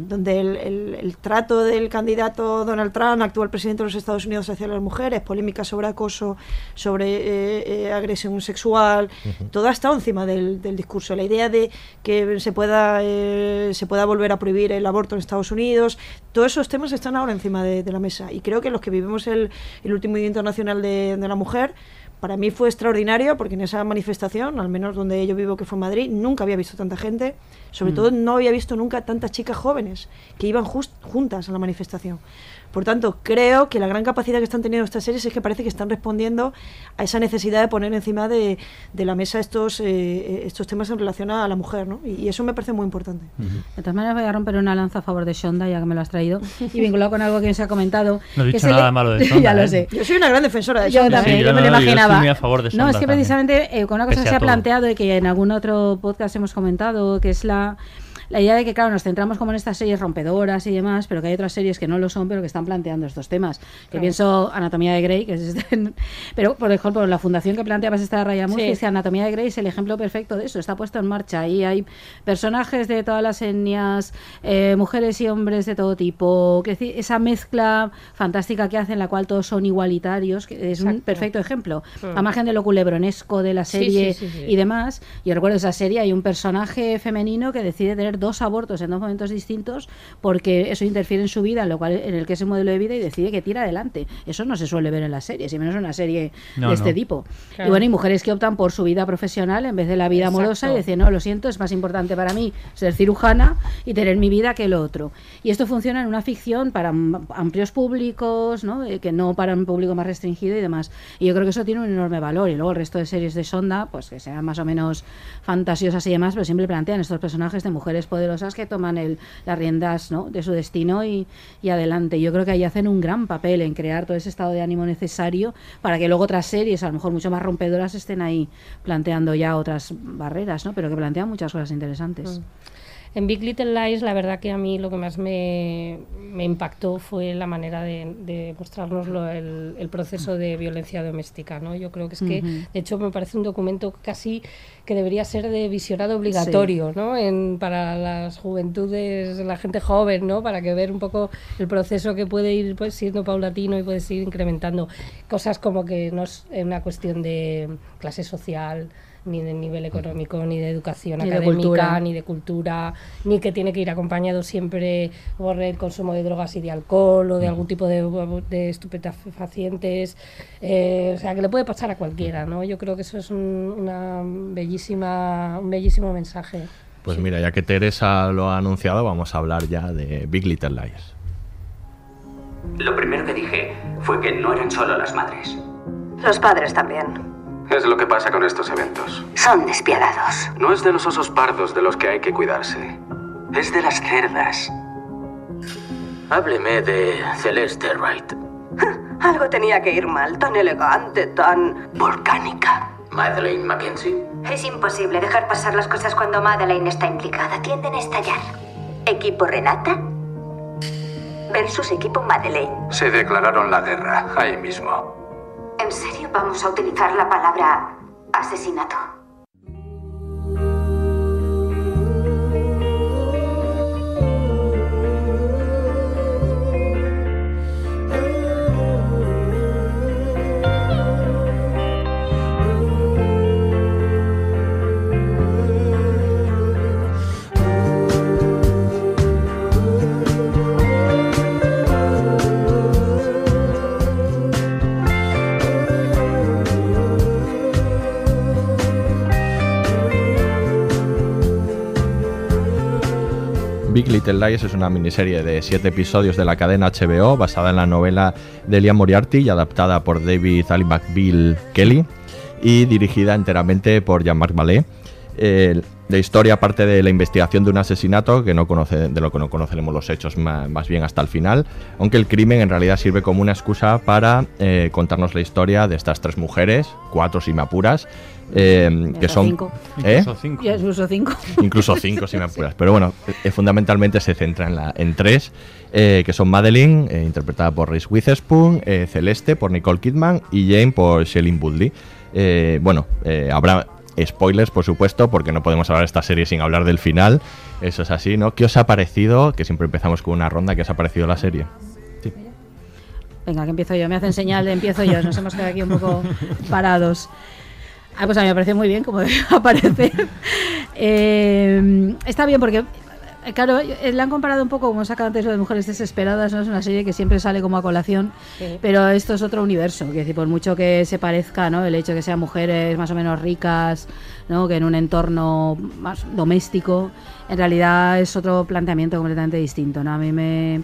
donde el, el- el trato del candidato Donald Trump, actual presidente de los Estados Unidos, hacia las mujeres, polémicas sobre acoso, sobre eh, eh, agresión sexual, todo ha estado encima del, del discurso. La idea de que se pueda, eh, se pueda volver a prohibir el aborto en Estados Unidos, todos esos temas están ahora encima de, de la mesa. Y creo que los que vivimos el, el último Día Internacional de, de la Mujer, para mí fue extraordinario porque en esa manifestación, al menos donde yo vivo, que fue en Madrid, nunca había visto tanta gente. Sobre Mm. todo no había visto nunca tantas chicas jóvenes que iban jus- juntas a la manifestación. Por tanto, creo que la gran capacidad que están teniendo estas series es que parece que están respondiendo a esa necesidad de poner encima de, de la mesa estos, eh, estos temas en relación a la mujer, ¿no? Y, y eso me parece muy importante. De todas maneras, voy a romper una lanza a favor de Shonda, ya que me lo has traído, *laughs* y vinculado con algo que se ha comentado. No he dicho nada malo de *laughs* *laughs* ya Shonda, lo ¿eh? sé. Yo soy una gran defensora de Yo Shonda. también, Sí, yo yo me lo no, yo estoy imaginaba. muy a favor de no, es que también. precisamente eh, con una cosa Pese que se ha todo. planteado y que en algún otro podcast hemos comentado, que es la, la idea de que, claro, nos centramos como en estas series rompedoras y demás, pero que hay otras series que no lo son, pero que están planteando estos temas. Que pienso Anatomía de Grey, que es este- *laughs* pero por ejemplo, la fundación que planteabas esta de Raya Murphy, Sí. dice Anatomía de Grey es el ejemplo perfecto de eso, está puesto en marcha y hay personajes de todas las etnias, eh, mujeres y hombres de todo tipo, que esa mezcla fantástica que hacen, en la cual todos son igualitarios, que es un perfecto ejemplo. Mm. A margen de lo culebronesco de la serie sí. y demás, yo recuerdo esa serie, hay un personaje femenino que decide tener dos abortos en dos momentos distintos porque eso interfiere en su vida, en lo cual en el que es un modelo de vida y decide que tira adelante. Eso no se suele ver en las series, y menos en una serie No, de este no. tipo. Claro. Y bueno, y mujeres que optan por su vida profesional en vez de la vida Exacto. amorosa y decir, no, lo siento, es más importante para mí ser cirujana y tener mi vida que lo otro. Y esto funciona en una ficción para amplios públicos, ¿no? Eh, que no para un público más restringido y demás. Y yo creo que eso tiene un enorme valor. Y luego el resto de series de Sonda, pues que sean más o menos fantasiosas y demás, pero siempre plantean estos personajes de mujeres poderosas que toman el, las riendas ¿no? de su destino y, y adelante. Yo creo que ahí hacen un gran papel en crear todo ese estado de ánimo necesario para que luego otras series, a lo mejor mucho más rompedoras, estén ahí planteando ya otras barreras, ¿no? pero que plantean muchas cosas interesantes. En Big Little Lies, la verdad que a mí lo que más me, me impactó fue la manera de, de mostrarnos lo- el, el proceso de violencia doméstica. ¿no? Yo creo que es que, de hecho, me parece un documento casi que debería ser de visionado obligatorio ¿no? en, para las juventudes, la gente joven, ¿no? para que ver un poco el proceso que puede ir pues, siendo paulatino y puede ir incrementando. Cosas como que no es una cuestión de clase social ni de nivel económico, ni de educación Ni académica, ni de cultura, ni que tiene que ir acompañado siempre por el consumo de drogas y de alcohol o de algún tipo de, de estupefacientes. Eh, o sea, que le puede pasar a cualquiera, ¿no? Yo creo que eso es un, una bellísima, un bellísimo mensaje. Pues mira, ya que Teresa lo ha anunciado, vamos a hablar ya de Big Little Lies. Lo primero que dije fue que no eran solo las madres. Los padres también. Es lo que pasa con estos eventos. Son despiadados. No es de los osos pardos de los que hay que cuidarse. Es de las cerdas. Hábleme de Celeste Wright. *laughs* Algo tenía que ir mal, tan elegante, tan... Volcánica. Madeleine Mackenzie. Es imposible dejar pasar las cosas cuando Madeleine está implicada. Tienden a estallar. Equipo Renata versus equipo Madeleine. Se declararon la guerra ahí mismo. ¿En serio vamos a utilizar la palabra asesinato? Little Lies es una miniserie de siete episodios de la cadena HBO basada en la novela de Liam Moriarty y adaptada por David Ali McBeal Kelly y dirigida enteramente por Jean-Marc Vallée. Eh, la historia parte de la investigación de un asesinato que no conoce, de lo que no conoceremos los hechos más, bien hasta el final, aunque el crimen en realidad sirve como una excusa para eh, contarnos la historia de estas tres mujeres, cuatro si me apuras, eh, que son... cinco. ¿Eh? Y es uso cinco. incluso *laughs* cinco si me apuras. Pero bueno, eh, fundamentalmente se centra en, la, en tres, eh, que son Madeline, eh, interpretada por Reese Witherspoon, eh, Celeste por Nicole Kidman y Jane por Shailene Woodley. Eh, bueno, eh, habrá spoilers, por supuesto, porque no podemos hablar de esta serie sin hablar del final. Eso es así, ¿no? ¿Qué os ha parecido? Que siempre empezamos con una ronda. ¿Qué os ha parecido la serie? Venga, que empiezo yo. Me hacen señal de empiezo yo. Nos hemos quedado aquí un poco parados. Ah, pues a mí me parece muy bien, como debe *laughs* aparecer. Eh, está bien porque, claro, eh, la han comparado un poco, como he sacado antes, lo de Mujeres Desesperadas, ¿no? Es una serie que siempre sale como a colación, Sí. pero esto es otro universo. Que decir, por mucho que se parezca, ¿no? El hecho de que sean mujeres más o menos ricas, ¿no? Que en un entorno más doméstico, en realidad es otro planteamiento completamente distinto, ¿no? A mí me...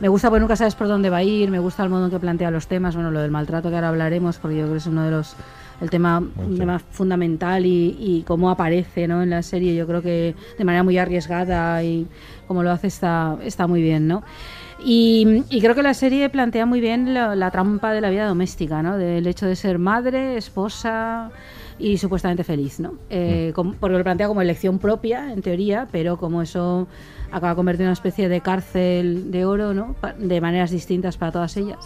Me gusta porque nunca sabes por dónde va a ir, me gusta el modo en que plantea los temas, bueno, lo del maltrato que ahora hablaremos, porque yo creo que es uno de los el tema, un tema fundamental y, y cómo aparece ¿no? en la serie, yo creo que de manera muy arriesgada y como lo hace está, está muy bien, ¿no? Y, y creo que la serie plantea muy bien la, la trampa de la vida doméstica, ¿no? Del hecho de ser madre, esposa y supuestamente feliz, ¿no? Eh, como- porque lo plantea como elección propia, en teoría, pero como eso acaba convertido en una especie de cárcel de oro, ¿no? De maneras distintas para todas ellas.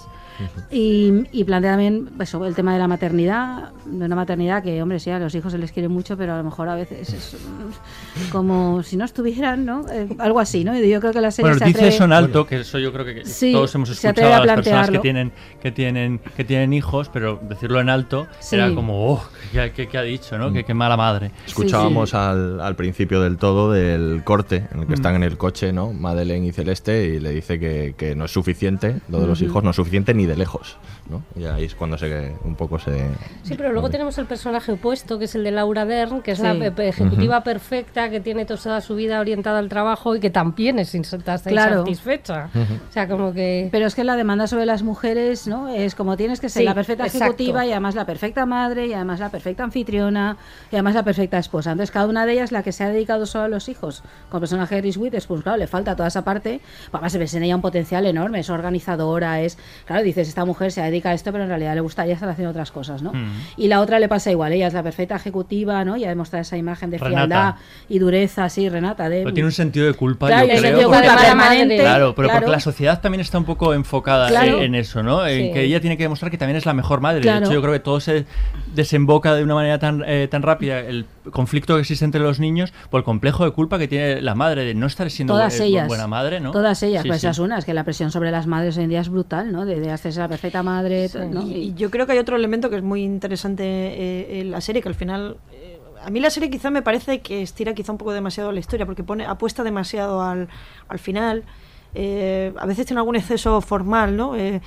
Y, y plantea también eso, el tema de la maternidad, de una maternidad que, hombre, sí, a los hijos se les quiere mucho, pero a lo mejor a veces es mm, como si no estuvieran, ¿no? Eh, algo así, ¿no? Y yo creo que la serie Bueno, se dice atreve- eso en alto, que eso yo creo que Sí, todos hemos escuchado a a las personas que tienen, que tienen, que tienen hijos, pero decirlo en alto Sí. era como, oh, ¿qué, qué- qué ha dicho, no? Que qué mala madre. Escuchábamos Al, al principio del todo del corte en el que Mm. están en el coche, ¿no? Madeleine y Celeste, y le dice que, que no es suficiente, lo de los hijos no es suficiente ni de lejos, ¿no? Y ahí es cuando se un poco se... Sí, pero luego tenemos el personaje opuesto, que es el de Laura Dern, que es Sí. la pe- pe- ejecutiva perfecta, que tiene toda su vida orientada al trabajo y que también es Claro. insatisfecha. O sea, como que... Pero es que la demanda sobre las mujeres, ¿no? Es como tienes que ser Sí, la perfecta exacto. ejecutiva y además la perfecta madre y además la perfecta anfitriona y además la perfecta esposa. Entonces cada una de ellas, la que se ha dedicado solo a los hijos, con el personaje de Reese Witherspoon, claro, le falta toda esa parte. Además se ve en ella un potencial enorme, es organizadora, es... Claro, dices, esta mujer se dedica a esto, pero en realidad le gustaría estar haciendo otras cosas, ¿no? Mm. Y la otra le pasa igual, ella es la perfecta ejecutiva, ¿no? Y ha demostrado esa imagen de Renata. frialdad y dureza, sí, Renata, de... Pero tiene un sentido de culpa, Claro, yo el creo. sentido porque- culpa permanente, Claro, pero claro. porque la sociedad también está un poco enfocada Claro. en, eso, ¿no? En Sí. que ella tiene que demostrar que también es la mejor madre. Claro. De hecho, yo creo que todo se desemboca de una manera tan, eh, tan rápida el conflicto que existe entre los niños por el complejo de culpa que tiene la madre de no estar siendo todas eh, ellas buena madre, ¿no? todas ellas Sí, pues sí. esa es una es que la presión sobre las madres hoy en día es brutal no de, de hacerse la perfecta madre Sí, ¿no? y, y yo creo que hay otro elemento que es muy interesante eh, en la serie, que al final eh, a mí la serie quizá me parece que estira quizá un poco demasiado la historia, porque pone apuesta demasiado al, al final. Eh, a veces tiene algún exceso formal, ¿no? Eh,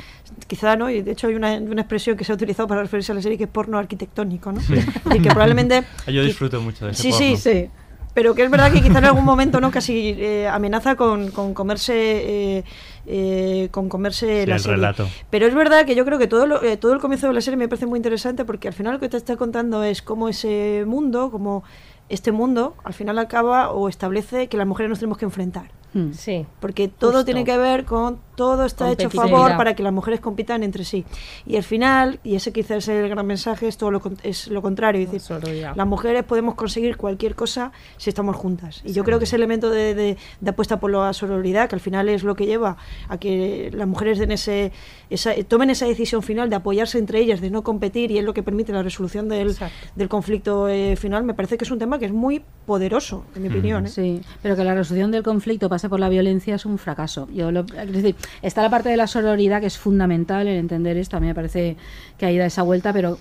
quizá, ¿no? Y de hecho hay una, una, expresión que se ha utilizado para referirse a la serie que es porno arquitectónico, ¿no? Sí. *laughs* Y que probablemente... *laughs* Yo disfruto mucho de ese Sí, porno. sí, sí. Pero que es verdad que quizá en algún momento, ¿no? Casi eh, amenaza con, con comerse... Eh, con comerse Sí, la el serie. relato. Pero es verdad que yo creo que todo, lo- eh, todo el comienzo de la serie me parece muy interesante porque al final lo que te está contando es cómo ese mundo, como este mundo, al final acaba o establece que las mujeres nos tenemos que enfrentar. Sí. Porque todo Justo. tiene que ver con todo está hecho a favor para que las mujeres compitan entre sí. Y al final, y ese quizás es el gran mensaje, es todo lo, es lo contrario. Es decir, las mujeres podemos conseguir cualquier cosa si estamos juntas. Y yo creo que ese elemento de, de- de apuesta por la sororidad, que al final es lo que lleva a que las mujeres den ese, esa, tomen esa decisión final de apoyarse entre ellas, de no competir, y es lo que permite la resolución del, del conflicto eh, final, me parece que es un tema que es muy poderoso, en mi opinión. ¿eh? Sí, pero que la resolución del conflicto pase por la violencia es un fracaso. Yo decir, está la parte de la sororidad que es fundamental en entender esto. A mí me parece que ahí da esa vuelta, pero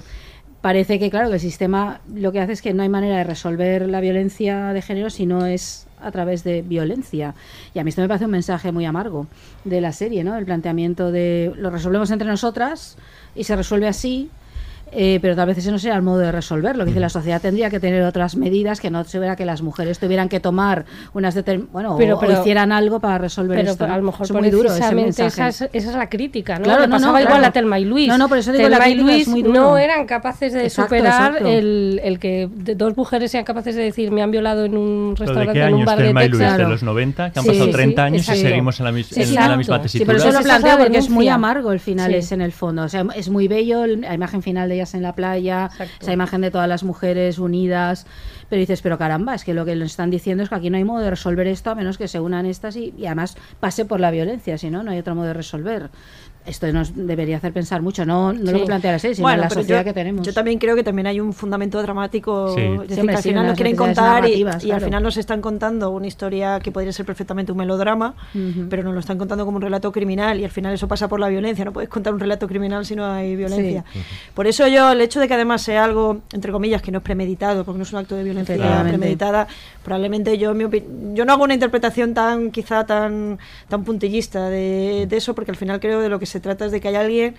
parece que, claro, que el sistema lo que hace es que no hay manera de resolver la violencia de género si no es a través de violencia. Y a mí esto me parece un mensaje muy amargo de la serie, ¿no? El planteamiento de lo resolvemos entre nosotras y se resuelve así. Eh, pero tal vez ese no sea el modo de resolverlo. Que dice, la sociedad tendría que tener otras medidas que no se vea que las mujeres tuvieran que tomar unas determinadas. Bueno, Pero- o- pero- o hicieran algo para resolver Pero, esto. pero a lo ¿no? mejor es muy duro ese mensaje. esa es, esa es la crítica, ¿no? Claro, Le no, no, pasaba igual claro. a Telma y Luis. No, no, por eso digo, Telma la y crítica es Luis muy duro. no eran capaces de Exacto, superar exacto. El, el que dos mujeres sean capaces de decir me han violado en un ¿Pero ¿De restaurante, qué en un años bar de Telma y Luis? Texas. ¿De los 90? Que han Sí, pasado sí, 30 años y exacto. seguimos en la, mis- en la misma Sí, tesitura. pero eso lo planteo porque es muy amargo el final Sí. es en el fondo. O sea, es muy bello el- la imagen final de ellas en la playa, esa imagen de todas las mujeres unidas. Pero dices, pero caramba, es que lo que nos están diciendo es que aquí no hay modo de resolver esto a menos que se unan estas y, y además pase por la violencia, si no, no hay otro modo de resolver. Esto nos debería hacer pensar mucho, no, no lo Sí. que plantea la serie, sino Bueno, la sociedad yo, que tenemos. Yo también creo que también hay un fundamento dramático. Sí. Es decir, Sí, al sí, final unas nos quieren contar y, al final nos están contando una historia que podría ser perfectamente un melodrama, pero nos lo están contando como un relato criminal y al final eso pasa por la violencia. No puedes contar un relato criminal si no hay violencia. Sí. Por eso yo, el hecho de que además sea algo, entre comillas, que no es premeditado, porque no es un acto de violencia premeditada, probablemente yo, mi yo no hago una interpretación tan, quizá tan, tan puntillista de, de eso, porque al final creo de lo que se trata es de que hay alguien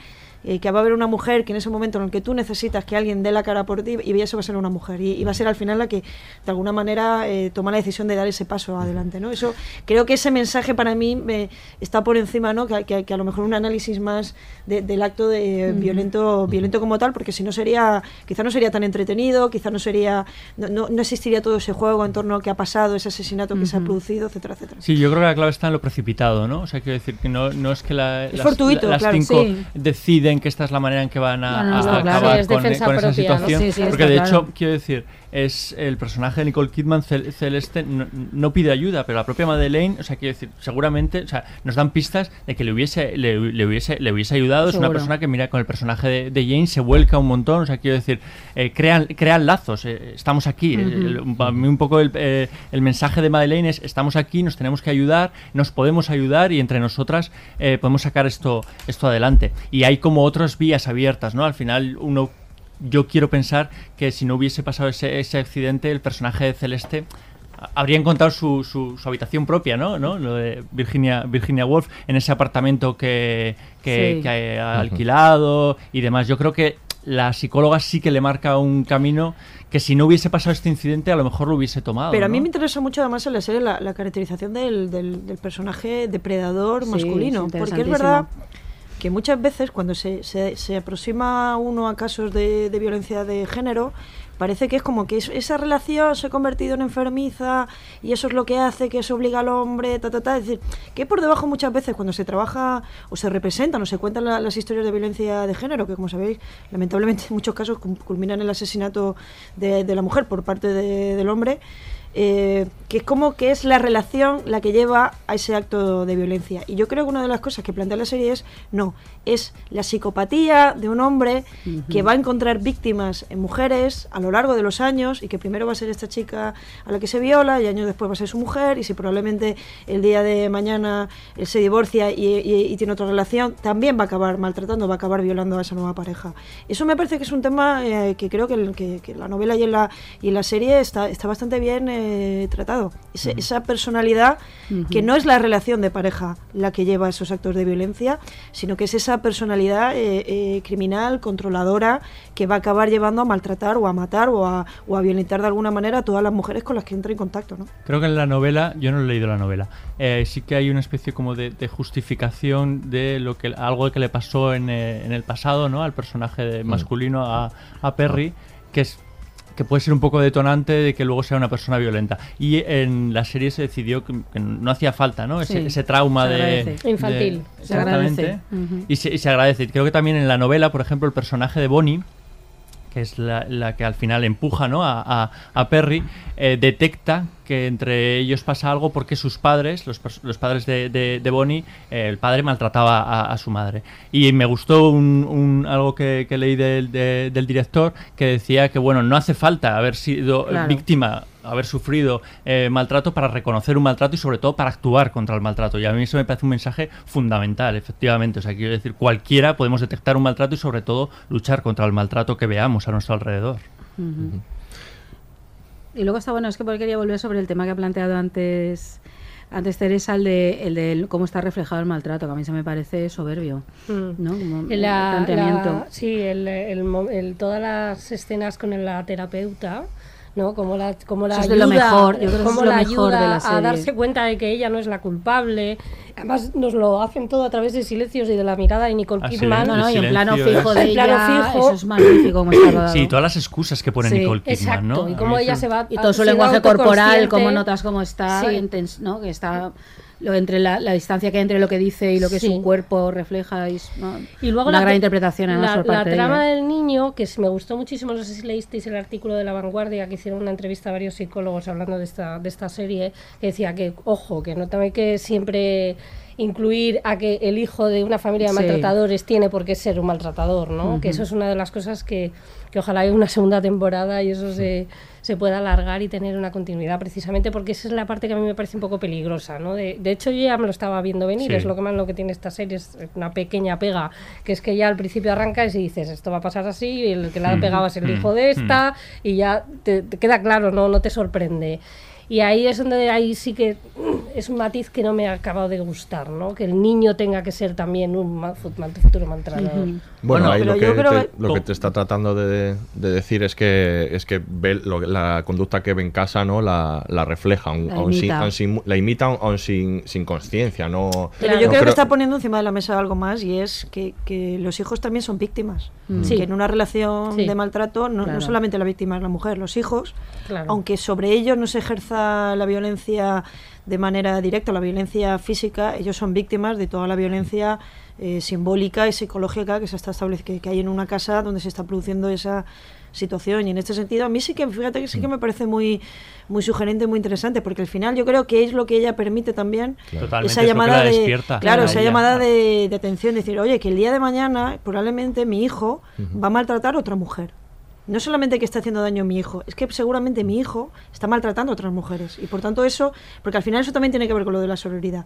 eh, que va a haber una mujer que en ese momento en el que tú necesitas que alguien dé la cara por ti y eso va a ser una mujer y, y va a ser al final la que de alguna manera eh, toma la decisión de dar ese paso adelante no eso creo que ese mensaje para mí me está por encima no que, que- que a lo mejor un análisis más de- del acto de violento violento como tal porque si no sería quizá no sería tan entretenido quizá no sería no, no- no existiría todo ese juego en torno a qué ha pasado ese asesinato que se ha producido etcétera etcétera. Sí, yo creo que la clave está en lo precipitado, ¿no? O sea, quiero decir que no, no es que la- Es las, fortuito, las claro, cinco sí. deciden que esta es la manera en que van a, No, no, a- no, a claro. acabar Sí, es con, con esa propia, ¿no? situación. Sí, sí, Porque de claro. hecho, quiero decir, es el personaje de Nicole Kidman, Cel- Celeste, no, no pide ayuda, pero la propia Madeleine, o sea, quiero decir, seguramente, o sea, nos dan pistas de que le hubiese, le, le hubiese, le hubiese ayudado. Es una persona que mira con el personaje de, de Jane, se vuelca un montón, o sea, quiero decir, eh, crean, crean lazos, eh, estamos aquí. eh, el- a mí un poco el, eh, el mensaje de Madeleine es, estamos aquí, nos tenemos que ayudar, nos podemos ayudar y entre nosotras eh, podemos sacar esto, esto adelante. Y hay como otras vías abiertas, ¿no? Al final uno yo quiero pensar que si no hubiese pasado ese, ese accidente, el personaje de Celeste habría encontrado su, su, su habitación propia, ¿no? ¿no? Lo de Virginia, Virginia Woolf en ese apartamento que, que, Sí. que ha alquilado y demás. Yo creo que la psicóloga sí que le marca un camino que si no hubiese pasado este incidente a lo mejor lo hubiese tomado. Pero a mí ¿no? me interesa mucho además en la serie la, la caracterización del, del- del personaje depredador Sí, masculino. es porque es verdad que muchas veces cuando se, se, se aproxima uno a casos de, de violencia de género, parece que es como que es- esa relación se ha convertido en enfermiza y eso es lo que hace que se obliga al hombre, ta, ta, ta. Es decir, que por debajo muchas veces cuando se trabaja o se representan o se cuentan la- las historias de violencia de género, que como sabéis, lamentablemente *laughs* en muchos casos culminan en el asesinato de, de la mujer por parte de- del hombre, eh, que es como que es la relación la que lleva a ese acto de violencia. Y yo creo que una de las cosas que plantea la serie es, no, es la psicopatía de un hombre que va a encontrar víctimas en mujeres a lo largo de los años y que primero va a ser esta chica a la que se viola y años después va a ser su mujer y si probablemente el día de mañana él se divorcia y, y- y tiene otra relación, también va a acabar maltratando, va a acabar violando a esa nueva pareja. Eso me parece que es un tema eh, que creo que, que- que la novela y en la, y en la serie está, está bastante bien eh, tratado. Ese- Esa personalidad que no es la relación de pareja la que lleva esos actos de violencia, sino que es esa personalidad eh, eh, criminal, controladora, que va a acabar llevando a maltratar o a matar o a, o a violentar de alguna manera a todas las mujeres con las que entra en contacto. ¿no? Creo que en la novela, yo no he leído la novela, eh, sí que hay una especie como de, de justificación de lo que algo que le pasó en, eh, en el pasado, ¿no? Al personaje de- masculino a, a Perry, que es que puede ser un poco detonante de que luego sea una persona violenta. Y en la serie se decidió que, que no hacía falta, ¿no? Ese, Sí, ese trauma se de. Infantil. de- Se exactamente. agradece. Y, se, y se agradece. Creo que también en la novela, por ejemplo, el personaje de Bonnie que es la, la que al final empuja ¿no? a, a- a Perry, eh, detecta que entre ellos pasa algo porque sus padres, los, los padres de, de- de Bonnie, eh, el padre maltrataba a, a su madre. Y me gustó un, un- algo que, que leí del, de- del director que decía que bueno, no hace falta haber sido Claro. víctima haber sufrido eh, maltrato para reconocer un maltrato y sobre todo para actuar contra el maltrato. Y a mí eso me parece un mensaje fundamental, efectivamente. O sea, quiero decir, cualquiera podemos detectar un maltrato y sobre todo luchar contra el maltrato que veamos a nuestro alrededor. Y luego está bueno, es que quería volver sobre el tema que ha planteado antes antes Teresa, el de, el de cómo está reflejado el maltrato, que a mí se me parece soberbio. ¿no? Como Mm. La- el planteamiento. la- sí, el, el mo- el- todas las escenas con la terapeuta, ¿no? Como la, como la Eso es ayuda, de lo mejor, yo creo lo la mejor de ayuda la a serie. darse cuenta de que ella no es la culpable. Además, nos lo hacen todo a través de silencios y de la mirada de Nicole Ah, Kidman. silencio, No, no, y en plano fijo de ella, eso es magnífico como está rodado. Sí, todas las excusas que pone Sí, Nicole Kidman, exacto, ¿no? y A cómo ella se va y todo su lenguaje corporal, cómo notas cómo está, Sí. intens- ¿no? que está lo entre la, la distancia que hay entre lo que dice y lo que Sí. su cuerpo refleja y, ¿no? Y luego una la, gran interpretación la, la de trama del niño, que me gustó muchísimo, no sé si leísteis el artículo de La Vanguardia, que hicieron una entrevista a varios psicólogos hablando de esta, de esta serie, que decía que, ojo, que no hay que siempre incluir a que el hijo de una familia de Sí. maltratadores tiene por qué ser un maltratador, ¿no? Que eso es una de las cosas que, que ojalá haya una segunda temporada y eso se, se pueda alargar y tener una continuidad, precisamente porque esa es la parte que a mí me parece un poco peligrosa, ¿no? De, de hecho, yo ya me lo estaba viendo venir, Sí. es lo que más lo que tiene esta serie, es una pequeña pega, que es que ya al principio arrancas y dices, esto va a pasar así, y el que la ha Mm, pegado es el mm, hijo de esta, y ya te, te queda claro, no, no te sorprende. Y ahí es donde ahí sí que mm, es un matiz que no me ha acabado de gustar, ¿no? Que el niño tenga que ser también un ma- fut- mal- futuro maltratador. Bueno, Bueno, ahí pero lo, que yo creo te, que- lo que te está tratando de, de decir es que es que ve lo- la conducta que ve en casa no la, la refleja, aun- La aun sin- imita. aun sin- la imita aun- sin, sin conciencia. No, Pero no yo creo, que está poniendo encima de la mesa algo más y es que, que los hijos también son víctimas. Mm. Sí. Que en una relación Sí. de maltrato no, no Claro. solamente la víctima es la mujer, los hijos, Claro. aunque sobre ellos no se ejerza la violencia de manera directa, la violencia física, ellos son víctimas de toda la violencia eh, simbólica y psicológica que se está que, que hay en una casa donde se está produciendo esa situación. Y en este sentido a mí sí que fíjate que sí que me parece muy muy sugerente muy interesante porque al final yo creo que es lo que ella permite también Totalmente, esa es lo que llamada la de claro esa ella. llamada de, de atención decir oye que el día de mañana probablemente mi hijo va a maltratar a otra mujer no solamente que está haciendo daño a mi hijo, es que seguramente mi hijo está maltratando a otras mujeres. Y por tanto eso, porque al final eso también tiene que ver con lo de la sororidad.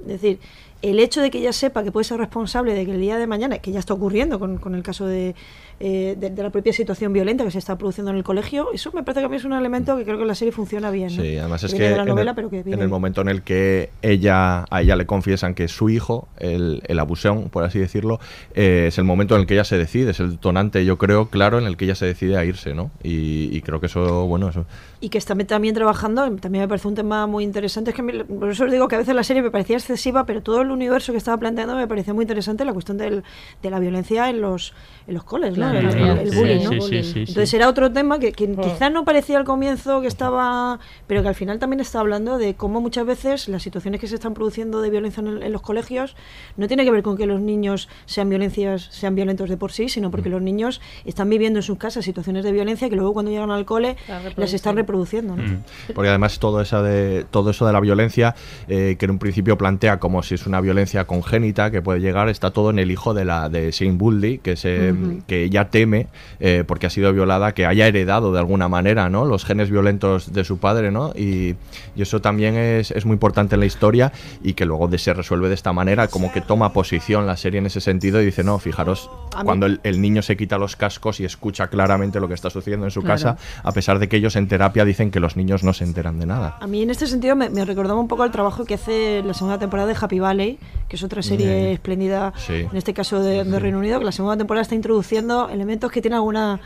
Es decir, el hecho de que ella sepa que puede ser responsable de que el día de mañana, que ya está ocurriendo con, con el caso de, eh, de, de la propia situación violenta que se está produciendo en el colegio, eso me parece que a mí es un elemento que creo que en la serie funciona bien. ¿no? Sí, además es viene que de la en, novela, el, pero que en viene el momento en el que ella a ella le confiesan que es su hijo, el, el abusón, por así decirlo, eh, es el momento en el que ella se decide, es el tonante, yo creo, claro, en el que ella se decide a irse, ¿no? Y, y creo que eso, bueno, eso. y que está también trabajando, también me parece un tema muy interesante, es que mí- por eso os digo que a veces la serie me parecía excesiva, pero todo el universo que estaba planteando me parecía muy interesante, la cuestión del, de la violencia en los, en los coles, ¿no? Claro, el, claro. el Sí, bullying, ¿no? sí, sí, sí, Entonces sí. era otro tema que, que quizás no parecía al comienzo que estaba, pero que al final también está hablando de cómo muchas veces las situaciones que se están produciendo de violencia en, el- en los colegios no tiene que ver con que los niños sean violencias, sean violentos de por sí, sino porque los niños están viviendo en sus casas situaciones de violencia que luego cuando llegan al cole las están reproduciendo. ¿no? Mm. Porque además todo, esa de, todo eso de la violencia, eh, que en un principio plantea como si es una violencia congénita que puede llegar, está todo en el hijo de la de Shane Buldy, que, se, Ujú. que ella teme, eh, porque ha sido violada, que haya heredado de alguna manera ¿no? los genes violentos de su padre, ¿no? Y, y eso también es, es muy importante en la historia y que luego de, se resuelve de esta manera, como que toma posición la serie en ese sentido y dice, no, fijaros, cuando el, el niño se quita los cascos y escucha claramente lo que está sucediendo en su Claro. casa, a pesar de que ellos en terapia dicen que los niños no se enteran de nada. A mí en este sentido me, me recordaba un poco el trabajo que hace la segunda temporada de Happy Valley, que es otra serie Mm. espléndida, Sí. en este caso de, de Reino Unido, que la segunda temporada está introduciendo elementos que tienen alguna...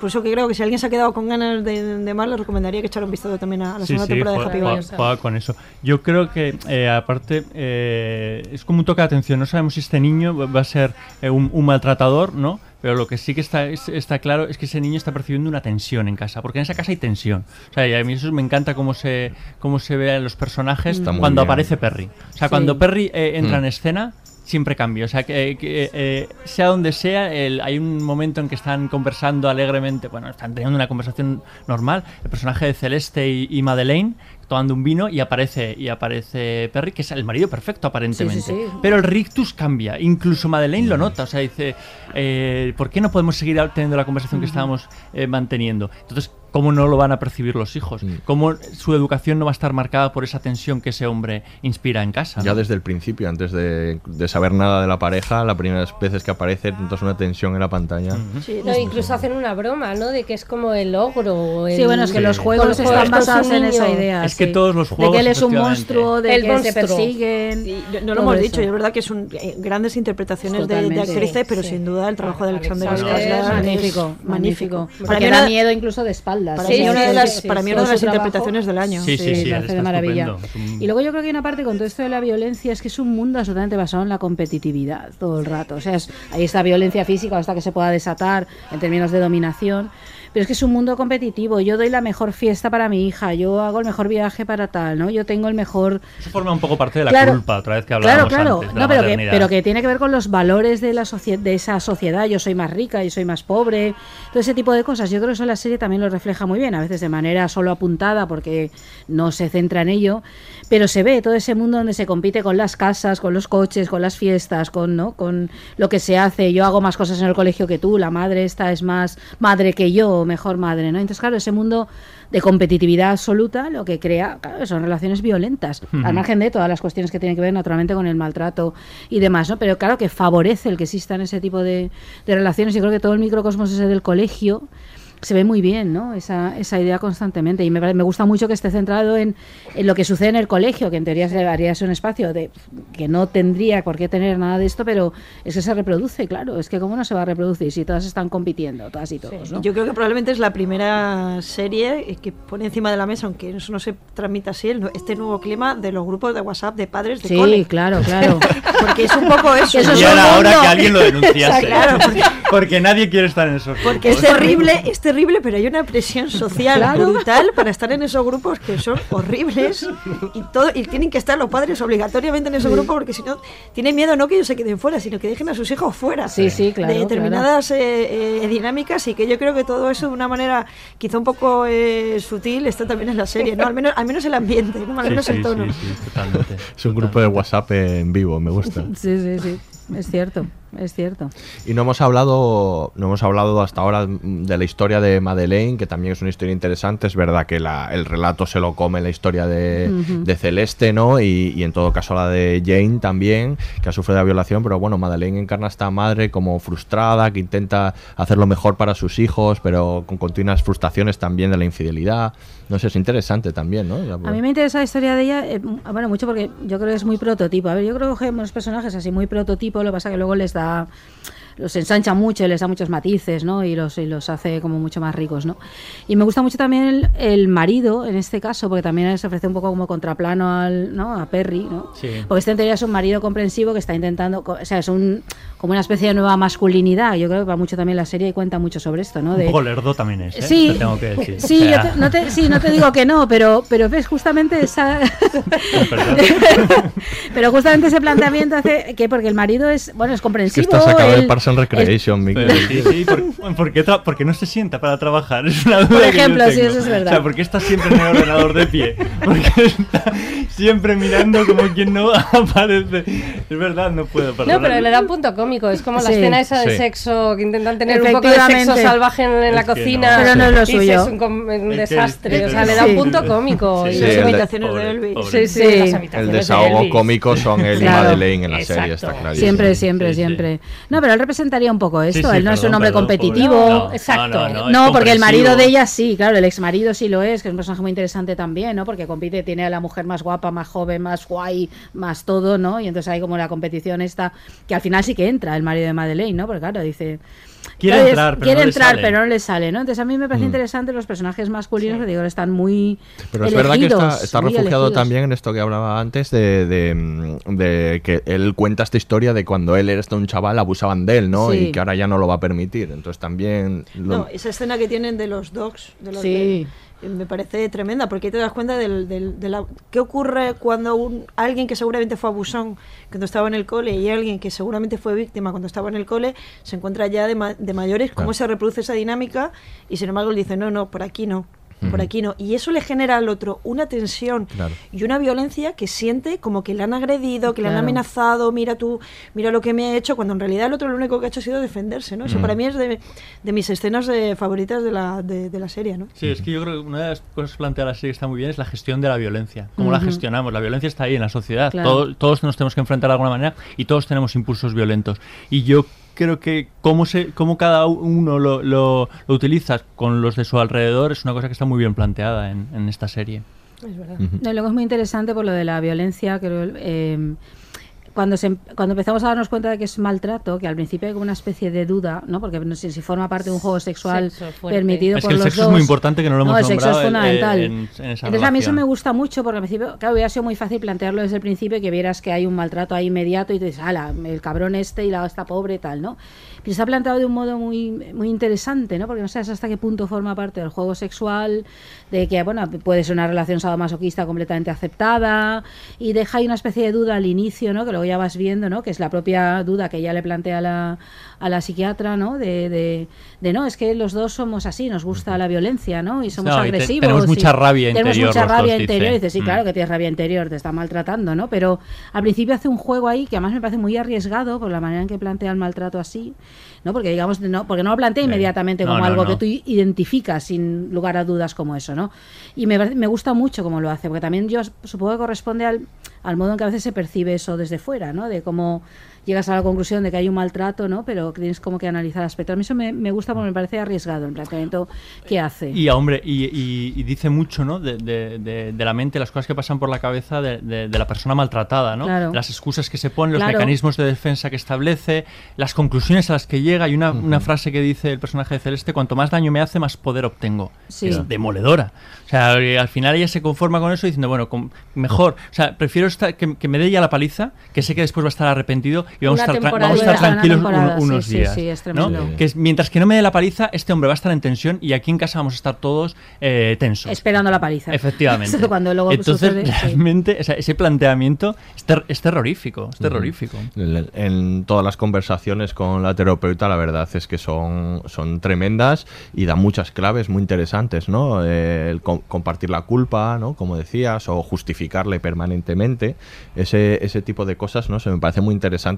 Por eso que creo que si alguien se ha quedado con ganas de, de más, le recomendaría que echara un vistazo también a la Sí, segunda sí, temporada de Happy juega- Valley. juega con eso. Yo creo que, eh, aparte, eh, es como un toque de atención. No sabemos si este niño va a ser eh, un, un maltratador, ¿no? Pero lo que sí que está, es- está claro es que ese niño está percibiendo una tensión en casa, porque en esa casa hay tensión. O sea, y a mí eso me encanta cómo se, cómo se ve a los personajes cuando bien. aparece Perry. O sea, Sí. cuando Perry eh, entra Mm. en escena, siempre cambia. O sea, que, que, eh, sea donde sea, el- hay un momento en que están conversando alegremente, bueno, están teniendo una conversación normal, el personaje de Celeste y, y Madeleine tomando un vino y aparece y aparece Perry, que es el marido perfecto aparentemente. Sí, sí, sí. Pero el rictus cambia, incluso Madeleine lo nota, o sea, dice, eh, ¿por qué no podemos seguir teniendo la conversación que estábamos eh, manteniendo? Entonces, ¿cómo no lo van a percibir los hijos? ¿Cómo su educación no va a estar marcada por esa tensión que ese hombre inspira en casa? Ya ¿no? desde el principio, antes de, de saber nada de la pareja, las primeras veces que aparece, notas una tensión en la pantalla. No, incluso hacen una broma, ¿no? De que es como el ogro. o Sí, el- bueno, es que los con juegos los están juegos basados en esa idea. Es que sí. todos los De juegos, que él es un monstruo, de El que monstruo. se persiguen. No, no lo hemos eso. dicho, y es verdad que son eh, grandes interpretaciones de, de actrices, pero Sí. sin duda el trabajo de Alexander Alexander es Skarsgård magnífico, es magnífico. Para Porque mí da miedo incluso de espaldas. Para Sí, mí una de las, sí, para sí. mí una de las trabajo. interpretaciones del año. Sí, sí, sí, lo hace de maravilla. estupendo. Es un- Y luego yo creo que hay una parte con todo esto de la violencia es que es un mundo absolutamente basado en la competitividad todo el rato. O sea, es, ahí está violencia física hasta que se pueda desatar en términos de dominación. Pero es que es un mundo competitivo. Yo doy la mejor fiesta para mi hija, yo hago el mejor viaje para tal, ¿no? Yo tengo el mejor Eso forma un poco parte de la Claro. culpa, otra vez que Claro, hablábamos claro. antes de No, la pero que, pero que tiene que ver con los valores de, la de esa sociedad. Yo soy más rica, yo soy más pobre. Todo ese tipo de cosas. Yo creo que eso la serie también lo refleja muy bien. A veces de manera solo apuntada porque no se centra en ello. Pero se ve todo ese mundo donde se compite con las casas, con los coches, con las fiestas, con, ¿no? con lo que se hace. Yo hago más cosas en el colegio que tú. La madre esta es más madre que yo, mejor madre. ¿no? Entonces, claro, ese mundo de competitividad absoluta lo que crea claro, son relaciones violentas, Ujú. al margen de todas las cuestiones que tienen que ver naturalmente con el maltrato y demás, ¿no? Pero claro que favorece el que existan ese tipo de, de relaciones. Yo creo que todo el microcosmos ese del colegio se ve muy bien, ¿no? Esa, esa idea constantemente. Y me, me gusta mucho que esté centrado en, en lo que sucede en el colegio, que en teoría se debería ser un espacio de que no tendría por qué tener nada de esto, pero es que se reproduce, claro. Es que cómo no se va a reproducir si todas están compitiendo, todas y todos, ¿no? Yo creo que probablemente es la primera serie que pone encima de la mesa, aunque eso no se transmita así, el este nuevo clima de los grupos de WhatsApp de padres de Sí, cole. claro, claro. *laughs* Porque es un poco eso. y era hora que alguien lo denunciase. Claro, porque, Porque nadie quiere estar en esos porque es terrible, terrible, pero hay una presión social Claro. brutal para estar en esos grupos que son horribles y todo y tienen que estar los padres obligatoriamente en esos grupos porque si no tienen miedo no que ellos se queden fuera, sino que dejen a sus hijos fuera Sí, sí, claro, de determinadas eh, eh, dinámicas y que yo creo que todo eso de una manera quizá un poco eh, sutil está también en la serie, ¿no? Al menos al menos el ambiente, ¿no? Al Sí, menos sí, el tono. Sí, sí, totalmente. Es un grupo de WhatsApp en vivo, me gusta. Sí, sí, sí. Es cierto, es cierto. Y no hemos hablado, no hemos hablado hasta ahora de la historia de Madeleine, que también es una historia interesante. Es verdad que la- el relato se lo come la historia de, Ujú. de Celeste, ¿no? Y, y en todo caso la de Jane también, que ha sufrido la violación. Pero bueno, Madeleine encarna a esta madre como frustrada, que intenta hacer lo mejor para sus hijos, pero con continuas frustraciones también de la infidelidad. No sé, es interesante también, ¿no? Ya, A mí me interesa la historia de ella, eh, bueno, mucho porque yo creo que es muy prototipo. A ver, yo creo que cogemos personajes así muy prototipo, lo que pasa que luego les da los ensancha mucho y les da muchos matices, ¿no? Y los, y los hace como mucho más ricos, ¿no? Y me gusta mucho también el, el marido, en este caso, porque también se ofrece un poco como contraplano al, ¿no? a Perry, ¿no? Sí. Porque este en teoría es un marido comprensivo que está intentando, o sea, es un como una especie de nueva masculinidad. Yo creo que va mucho también la serie y cuenta mucho sobre esto, ¿no? Un De, poco lerdo también es, ¿eh? Sí, Te tengo que decir. sí, O yo sea, te- no te, sí, no te digo que no, pero, pero ves justamente esa, *laughs* *laughs* pero justamente ese planteamiento hace que porque el marido es, bueno, es que comprensivo. esta se acaba de él- pasar Parks and Recreation, Miguel. Sí, sí, ¿por, ¿por qué tra- porque no se sienta para trabajar? Es una duda Por que yo ejemplo, sí, tengo. eso es verdad. O sea, ¿por qué está siempre en el ordenador de pie? Porque está siempre mirando como quien no *laughs* aparece. Es verdad, no puedo, No, pero le da un punto cómico. Es como la Sí. escena esa de Sí. sexo que intentan tener un poco de sexo salvaje en, en la cocina. no. Pero no es lo y suyo. Es un, un Es que- desastre. es o sea, le da un punto cómico. Sí, y sí, las imitaciones de Elvis. Sí, sí, El desahogo cómico son Claro. de Lane en la serie, está clarísimo. Siempre, Sí, siempre, siempre. No, pero él representaría un poco esto. Sí, sí, él no es un hombre perdón, competitivo. Exacto. no, porque el marido de ella sí, claro, el ex marido sí lo es, que es un personaje muy interesante también, ¿no? Porque compite, tiene a la mujer más guapa, más joven, más guay, más todo, ¿no? Y entonces hay como la competición esta, que al final sí que entra el marido de Madeleine, ¿no? Porque claro, dice... Quiere claro, entrar, pero quiere no le entrar, sale. pero no le sale, ¿no? Entonces a mí me parece Mm. interesante los personajes masculinos, que digo, están muy Pero es verdad que está, refugiado elegidos. también en esto que hablaba antes de, de, mm, de que él cuenta esta historia de cuando él era un chaval abusaban de él, ¿no? Sí. Y que ahora ya no lo va a permitir. Entonces también... lo- No, esa escena que tienen de los dogs, de los Sí. de- me parece tremenda, porque ahí te das cuenta del, del- de la, qué ocurre cuando un, alguien que seguramente fue abusón cuando estaba en el cole y alguien que seguramente fue víctima cuando estaba en el cole se encuentra ya de, ma- de mayores, cómo Claro. se reproduce esa dinámica y sin embargo él dice, no, no, por aquí no. Por aquí no. Y eso le genera al otro una tensión Claro. y una violencia que siente como que le han agredido, que le han amenazado, mira tú, mira lo que me ha hecho, cuando en realidad el otro lo único que ha hecho ha sido defenderse, ¿no? Eso Mm. para mí es de, de mis escenas eh, favoritas de la, de, de la serie, ¿no? Sí, es que yo creo que una de las cosas que plantea la serie que está muy bien es la gestión de la violencia. Cómo la gestionamos. La violencia está ahí en la sociedad. Claro. Todo- todos nos tenemos que enfrentar de alguna manera y todos tenemos impulsos violentos. Y yo creo que cómo, se, cómo cada uno lo, lo- lo utiliza con los de su alrededor es una cosa que está muy bien planteada en, en esta serie. Es verdad. No, luego es muy interesante por lo de la violencia, creo, eh, cuando, se, em- cuando empezamos a darnos cuenta de que es maltrato, que al principio hay como una especie de duda, ¿no? Porque no sé si forma parte de un juego sexual Sexo permitido Es por que el los sexo es dos. muy importante que no lo hemos No, el sexo es eh, fundamental. en- en esa Entonces a mí eso relación. me gusta mucho porque al principio, claro, hubiera sido muy fácil plantearlo desde el principio y que vieras que hay un maltrato ahí inmediato y te dices, ala, el cabrón este y la esta pobre y tal, ¿no? Pero está planteado de un modo muy, muy interesante, ¿no? Porque no sabes hasta qué punto forma parte del juego sexual, de que, bueno, puede ser una relación sadomasoquista completamente aceptada y deja ahí una especie de duda al inicio, ¿no? Que luego ya vas viendo, ¿no? Que es la propia duda que ella le plantea a la, a la psiquiatra, ¿no? De, de, de, no, es que los dos somos así, nos gusta la violencia, ¿no? Y somos No, y te- agresivos. tenemos y mucha rabia tenemos interior mucha los dos, rabia dice. interior. Y dices, sí, Mm. claro que tienes rabia interior, te está maltratando, ¿no? Pero al principio hace un juego ahí que además me parece muy arriesgado por la manera en que plantea el maltrato así, ¿no? Porque digamos, no, porque no lo plantea inmediatamente como no, algo no. que tú identificas sin lugar a dudas como eso, ¿no? Y me, me gusta mucho cómo lo hace, porque también yo supongo que corresponde al, al modo en que a veces se percibe eso desde fuera, ¿no? De cómo llegas a la conclusión de que hay un maltrato, ¿no? Pero que tienes como que analizar aspectos. A mí eso me, me gusta porque me parece arriesgado el planteamiento que hace. Y, hombre, y, y- y dice mucho, ¿no? De, de- de- de la mente, las cosas que pasan por la cabeza de, de- de la persona maltratada, ¿no? Claro. Las excusas que se ponen, los Claro. mecanismos de defensa que establece, las conclusiones a las que llega. Y una, una frase que dice el personaje de Celeste, cuanto más daño me hace, más poder obtengo. Sí. Es demoledora. O sea, eh, al final ella se conforma con eso diciendo, bueno, con- mejor, o sea, prefiero estar, que, que me dé ya la paliza, que sé que después va a estar arrepentido y vamos, a estar, vamos a estar tranquilos un- unos sí, días. sí, es ¿no? tremendo. Que mientras que no me dé la paliza, este hombre va a estar en tensión y aquí en casa vamos a estar todos eh, tensos. Esperando la paliza. Efectivamente. *laughs* Cuando luego Entonces, sucede, sí. realmente, o sea, ese planteamiento es, ter- es terrorífico, es terrorífico. En, en todas las conversaciones con la terapeuta, la verdad es que son, son tremendas y da muchas claves muy interesantes, ¿no? Eh, el com- compartir la culpa, ¿no? Como decías, o justificarle permanentemente. Ese, ese tipo de cosas, ¿no? Se me parece muy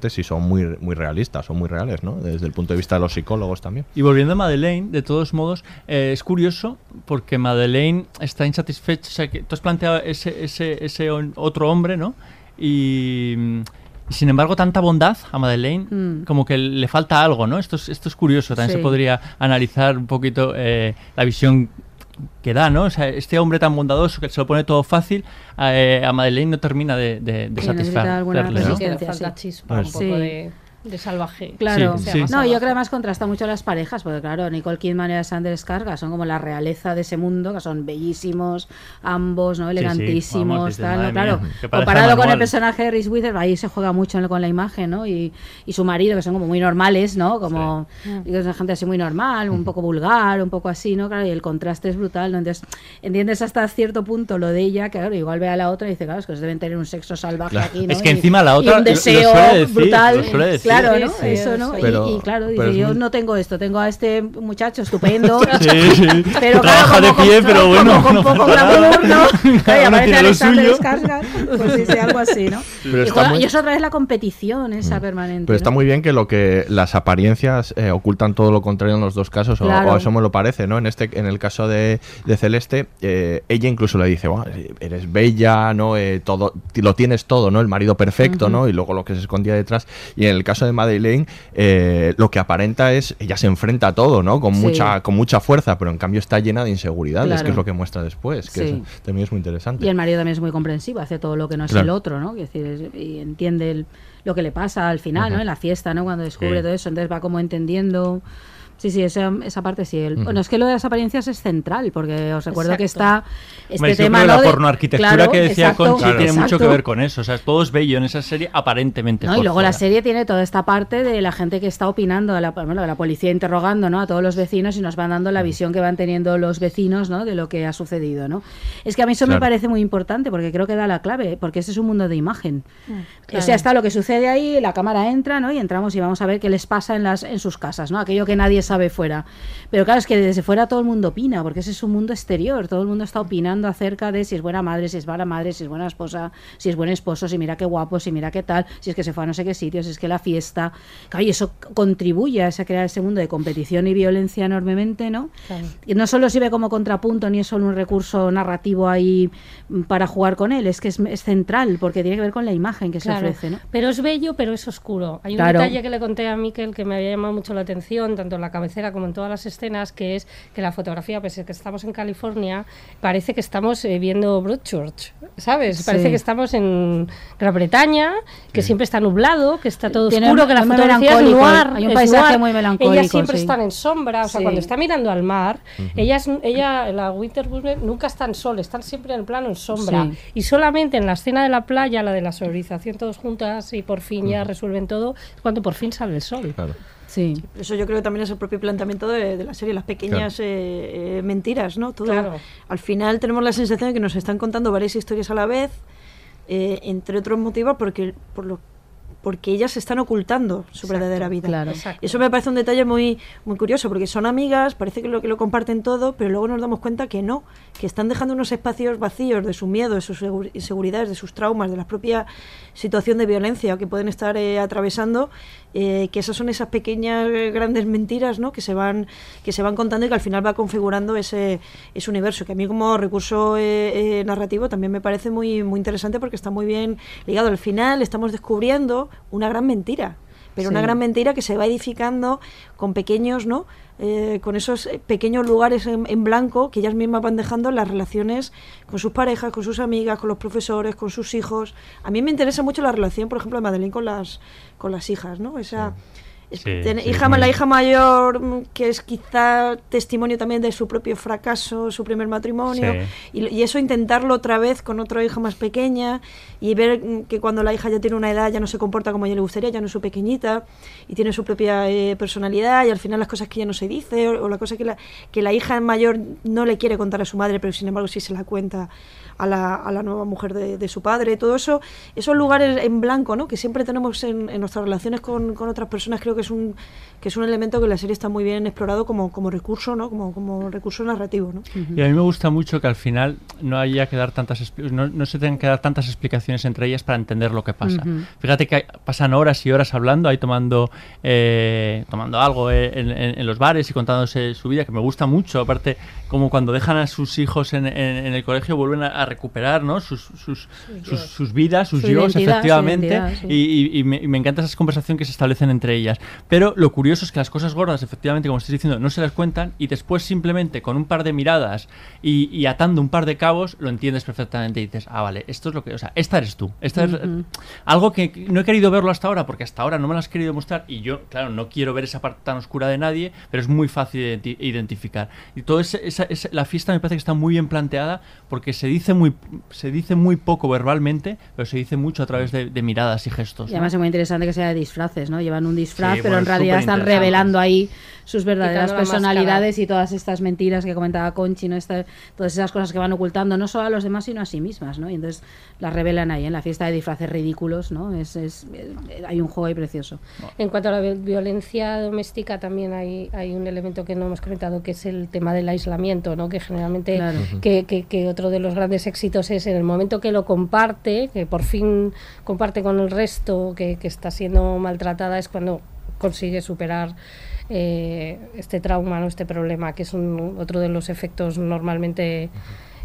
interesantes y son muy, muy realistas, son muy reales, ¿no? Desde el punto de vista de los psicólogos también. Y volviendo a Madeleine, de todos modos, eh, es curioso porque Madeleine está insatisfecha. O sea, que tú has planteado ese, ese, ese otro hombre, ¿no? Y, y sin embargo, tanta bondad a Madeleine, Mm. como que le falta algo, ¿no? Esto es, esto es curioso. También Sí. se podría analizar un poquito eh, la visión que da, ¿no? O sea, este hombre tan bondadoso que se lo pone todo fácil, eh, a Madeleine no termina de, de, de Sí, necesita alguna satisfacerle, ¿no? Sí, falta chispa, un Pues- poco Sí. de, de salvaje. Claro, Sí, sí. no, yo salvaje. creo que además contrasta mucho las parejas, porque claro, Nicole Kidman y Alexander Skarsgård son como la realeza de ese mundo, que son bellísimos, ambos, ¿no? sí, elegantísimos, vamos, dices, tal, ¿no? claro. Comparado con el personaje de Reese Witherspoon, ahí se juega mucho con la imagen, ¿no? Y, y su marido, que son como muy normales, ¿no? Como y es una gente así muy normal, un poco vulgar, un poco así, ¿no? Claro, y el contraste es brutal, ¿no? Entonces, entiendes hasta cierto punto lo de ella, que claro, igual ve a la otra y dice, claro, es que deben tener un sexo salvaje Claro. aquí, ¿no? Es que Y- encima la y otra un lo- lo deseo suele decir, brutal. lo suele decir. Claro, Sí, ¿no? sí, eso, ¿no? Y- Pero- y, claro, pero dice, es yo muy- no tengo esto, tengo a este muchacho estupendo. *laughs* Sí, sí. Pero Trabaja claro, de pie, con- pero como bueno, con poco glamour, *laughs* aparece tiene lo Alexander suyo. Skarsgård, pues sí, sí, algo así, ¿no? Pero y, está juega- muy- y es otra vez la competición esa permanente. Pero está muy bien que lo que las apariencias eh, ocultan todo lo contrario en los dos casos, o- Claro. o, eso me lo parece, ¿no? En este, en el caso de, de Celeste, eh, ella incluso le dice, "Buah, eres bella, ¿no? Eh, todo, lo tienes todo, ¿no? El marido perfecto. ¿no? Y luego lo que se escondía detrás. Y en el caso de Madeleine, eh, lo que aparenta es, ella se enfrenta a todo, ¿no? Con Sí. mucha, con mucha fuerza, pero en cambio está llena de inseguridades, Claro. que es lo que muestra después, que Sí. es- también es muy interesante. Y el marido también es muy comprensivo, hace todo lo que no es Claro. el otro, ¿no? Es decir, es- y entiende el- lo que le pasa al final, ¿no? En la fiesta, ¿no? Cuando descubre Sí. todo eso, entonces va como entendiendo. Sí, sí, esa, esa parte sí. El-. Bueno, es que lo de las apariencias es central, porque os recuerdo que está este Hombre, creo tema que ¿no? la pornoarquitectura Claro, que decía exacto, Conchi tiene mucho que ver con eso. O sea, todo es bello en esa serie, aparentemente. ¿no? por Y luego la serie tiene toda esta parte de la gente que está opinando, de la, bueno, de la policía interrogando ¿no? a todos los vecinos y nos van dando la visión que van teniendo los vecinos ¿no? de lo que ha sucedido. ¿no? Es que a mí eso me parece muy importante porque creo que da la clave, porque ese es un mundo de imagen. Claro. O sea, está lo que sucede ahí, la cámara entra ¿no? y entramos y vamos a ver qué les pasa en, las, en sus casas, ¿no? aquello que nadie sabe fuera. Pero claro, es que desde fuera todo el mundo opina, porque ese es un mundo exterior, todo el mundo está opinando acerca de si es buena madre, si es mala madre, si es buena esposa, si es buen esposo, si mira qué guapo, si mira qué tal, si es que se fue a no sé qué sitio, si es que la fiesta. Claro, y eso contribuye a ese- a crear ese mundo de competición y violencia enormemente, ¿no? Y no solo sirve como contrapunto ni es solo un recurso narrativo ahí para jugar con él, es que es, es central, porque tiene que ver con la imagen que Claro, se ofrece, ¿no? Pero es bello, pero es oscuro. Hay un Claro. detalle que le conté a Miquel que me había llamado mucho la atención, tanto en la cabecera como en todas las escenas, que es que la fotografía, pese a que estamos en California, parece que estamos eh, viendo Broadchurch, ¿sabes? Parece Sí. que estamos en Gran Bretaña, que siempre está nublado, que está todo Tiene oscuro, un- que la fotografía es noir. hay un paisaje noir. muy melancólico, Ellas siempre sí. están en sombra, o sea, Sí. cuando está mirando al mar, ellas, ella, la Winterbush, nunca está en sol, están siempre en el plano en sombra. Sí. Y solamente en la escena de la playa, la de la solarización todos juntas y por fin ya resuelven todo, es cuando por fin sale el sol. Sí. Eso yo creo que también es el propio planteamiento de, de la serie, las pequeñas eh, eh, mentiras, ¿no? Todo, Claro. Al final tenemos la sensación de que nos están contando varias historias a la vez, eh, entre otros motivos porque por lo porque ellas se están ocultando su verdadera vida. claro. Eso me parece un detalle muy muy curioso porque son amigas, parece que lo que lo comparten todo, pero luego nos damos cuenta que no, que están dejando unos espacios vacíos de su miedo, de sus segu- inseguridades, de sus traumas, de la propia situación de violencia que pueden estar eh, atravesando, eh, que esas son esas pequeñas eh, grandes mentiras, ¿no? que se van que se van contando y que al final va configurando ese, ese universo, que a mí como recurso eh, eh, narrativo también me parece muy muy interesante porque está muy bien ligado al final, estamos descubriendo una gran mentira pero una gran mentira que se va edificando con pequeños, ¿no? Eh, con esos eh, pequeños lugares en, en blanco que ellas mismas van dejando las relaciones con sus parejas, con sus amigas, con los profesores, con sus hijos. A mí me interesa mucho la relación, por ejemplo, de Madeleine con las, con las hijas, ¿no? Esa, es- Sí, ten- sí, hija, La hija mayor, mm, que es quizá testimonio también de su propio fracaso, su primer matrimonio, Sí. y, y eso intentarlo otra vez con otra hija más pequeña y ver mm, que cuando la hija ya tiene una edad ya no se comporta como a ella le gustaría, ya no es su pequeñita y tiene su propia eh, personalidad y al final las cosas que ya no se dice o, o la cosa que la, que la hija mayor no le quiere contar a su madre pero sin embargo sí se la cuenta a la, a la nueva mujer de, de su padre, todo eso, esos lugares en blanco ¿no? que siempre tenemos en, en nuestras relaciones con, con otras personas, creo que es un que es un elemento que la serie está muy bien explorado como, como recurso, ¿no? como, como recurso narrativo. ¿no? Y a mí me gusta mucho que al final no haya que dar tantas no, no se tengan que dar tantas explicaciones entre ellas para entender lo que pasa. Fíjate que hay- pasan horas y horas hablando, ahí tomando eh, tomando algo eh, en, en- en los bares y contándose su vida, que me gusta mucho. Aparte, como cuando dejan a sus hijos en, en- en el colegio vuelven a, a recuperar ¿no? sus, sus, sus, sus vidas, sus Su yo, su efectivamente. sí. y, y- y me, y me encanta esa conversación que se establecen entre ellas. Pero lo curioso es que las cosas gordas, efectivamente, como estoy diciendo, no se las cuentan y después simplemente con un par de miradas y, y atando un par de cabos lo entiendes perfectamente y dices, ah, vale, esto es lo que, o sea, esta eres tú. Esta es Ujú. algo que no he querido verlo hasta ahora porque hasta ahora no me lo has querido mostrar y yo, claro, no quiero ver esa parte tan oscura de nadie, pero es muy fácil de identi- identificar. Y ese- esa, la fiesta me parece que está muy bien planteada porque se dice muy, se dice muy poco verbalmente, pero se dice mucho a través de, de miradas y gestos. Y ¿no? además es muy interesante que sea de disfraces, ¿no? Llevan un disfraz Sí, pero bueno, en realidad están revelando ahí sus verdaderas personalidades y todas estas mentiras que comentaba Conchi, ¿no? Esta- todas esas cosas que van ocultando no solo a los demás sino a sí mismas, ¿no? Y entonces las revelan ahí en la fiesta de disfraces ridículos, ¿no? Es, es- eh, hay un juego ahí precioso. En cuanto a la vi- violencia doméstica, también hay, hay un elemento que no hemos comentado, que es el tema del aislamiento, ¿no? que generalmente Claro. que, que- que otro de los grandes éxitos es en el momento que lo comparte, que por fin comparte con el resto, que, que está siendo maltratada, es cuando consigue superar eh, este trauma, ¿no? este problema, que es un, otro de los efectos normalmente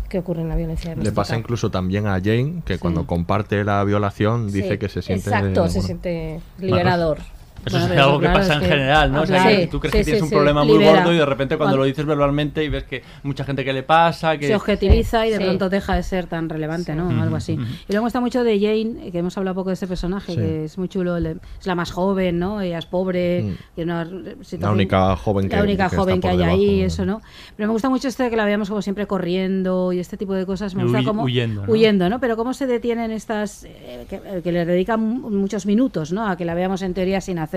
que ocurre en la violencia Le doméstica. pasa incluso también a Jane, que cuando comparte la violación dice Sí, que se siente... Exacto, se siente liberador. Eso Bueno, es algo que claro, pasa es en que general, ¿no? O sea, que tú crees Sí, que sí, tienes un sí, problema muy libera. gordo y de repente cuando lo dices verbalmente y ves que mucha gente que le pasa, que... se objetiviza y de Sí. pronto deja de ser tan relevante, ¿no? Ujú, Algo así. Y luego me gusta mucho de Jane, que hemos hablado poco de ese personaje, Sí. que es muy chulo, es la más joven, ¿no? Ella es pobre, Mm. tiene una situación- La única joven que- la única que joven está que hay ahí, debajo, ¿no? eso, ¿no? Pero me gusta mucho este de que la veamos como siempre corriendo y este tipo de cosas. Me Y gusta huy- como huyendo, ¿no? huyendo, ¿no? Pero cómo se detienen estas eh, que, que le dedican mu- muchos minutos, ¿no? A que la veamos en teoría sin hacer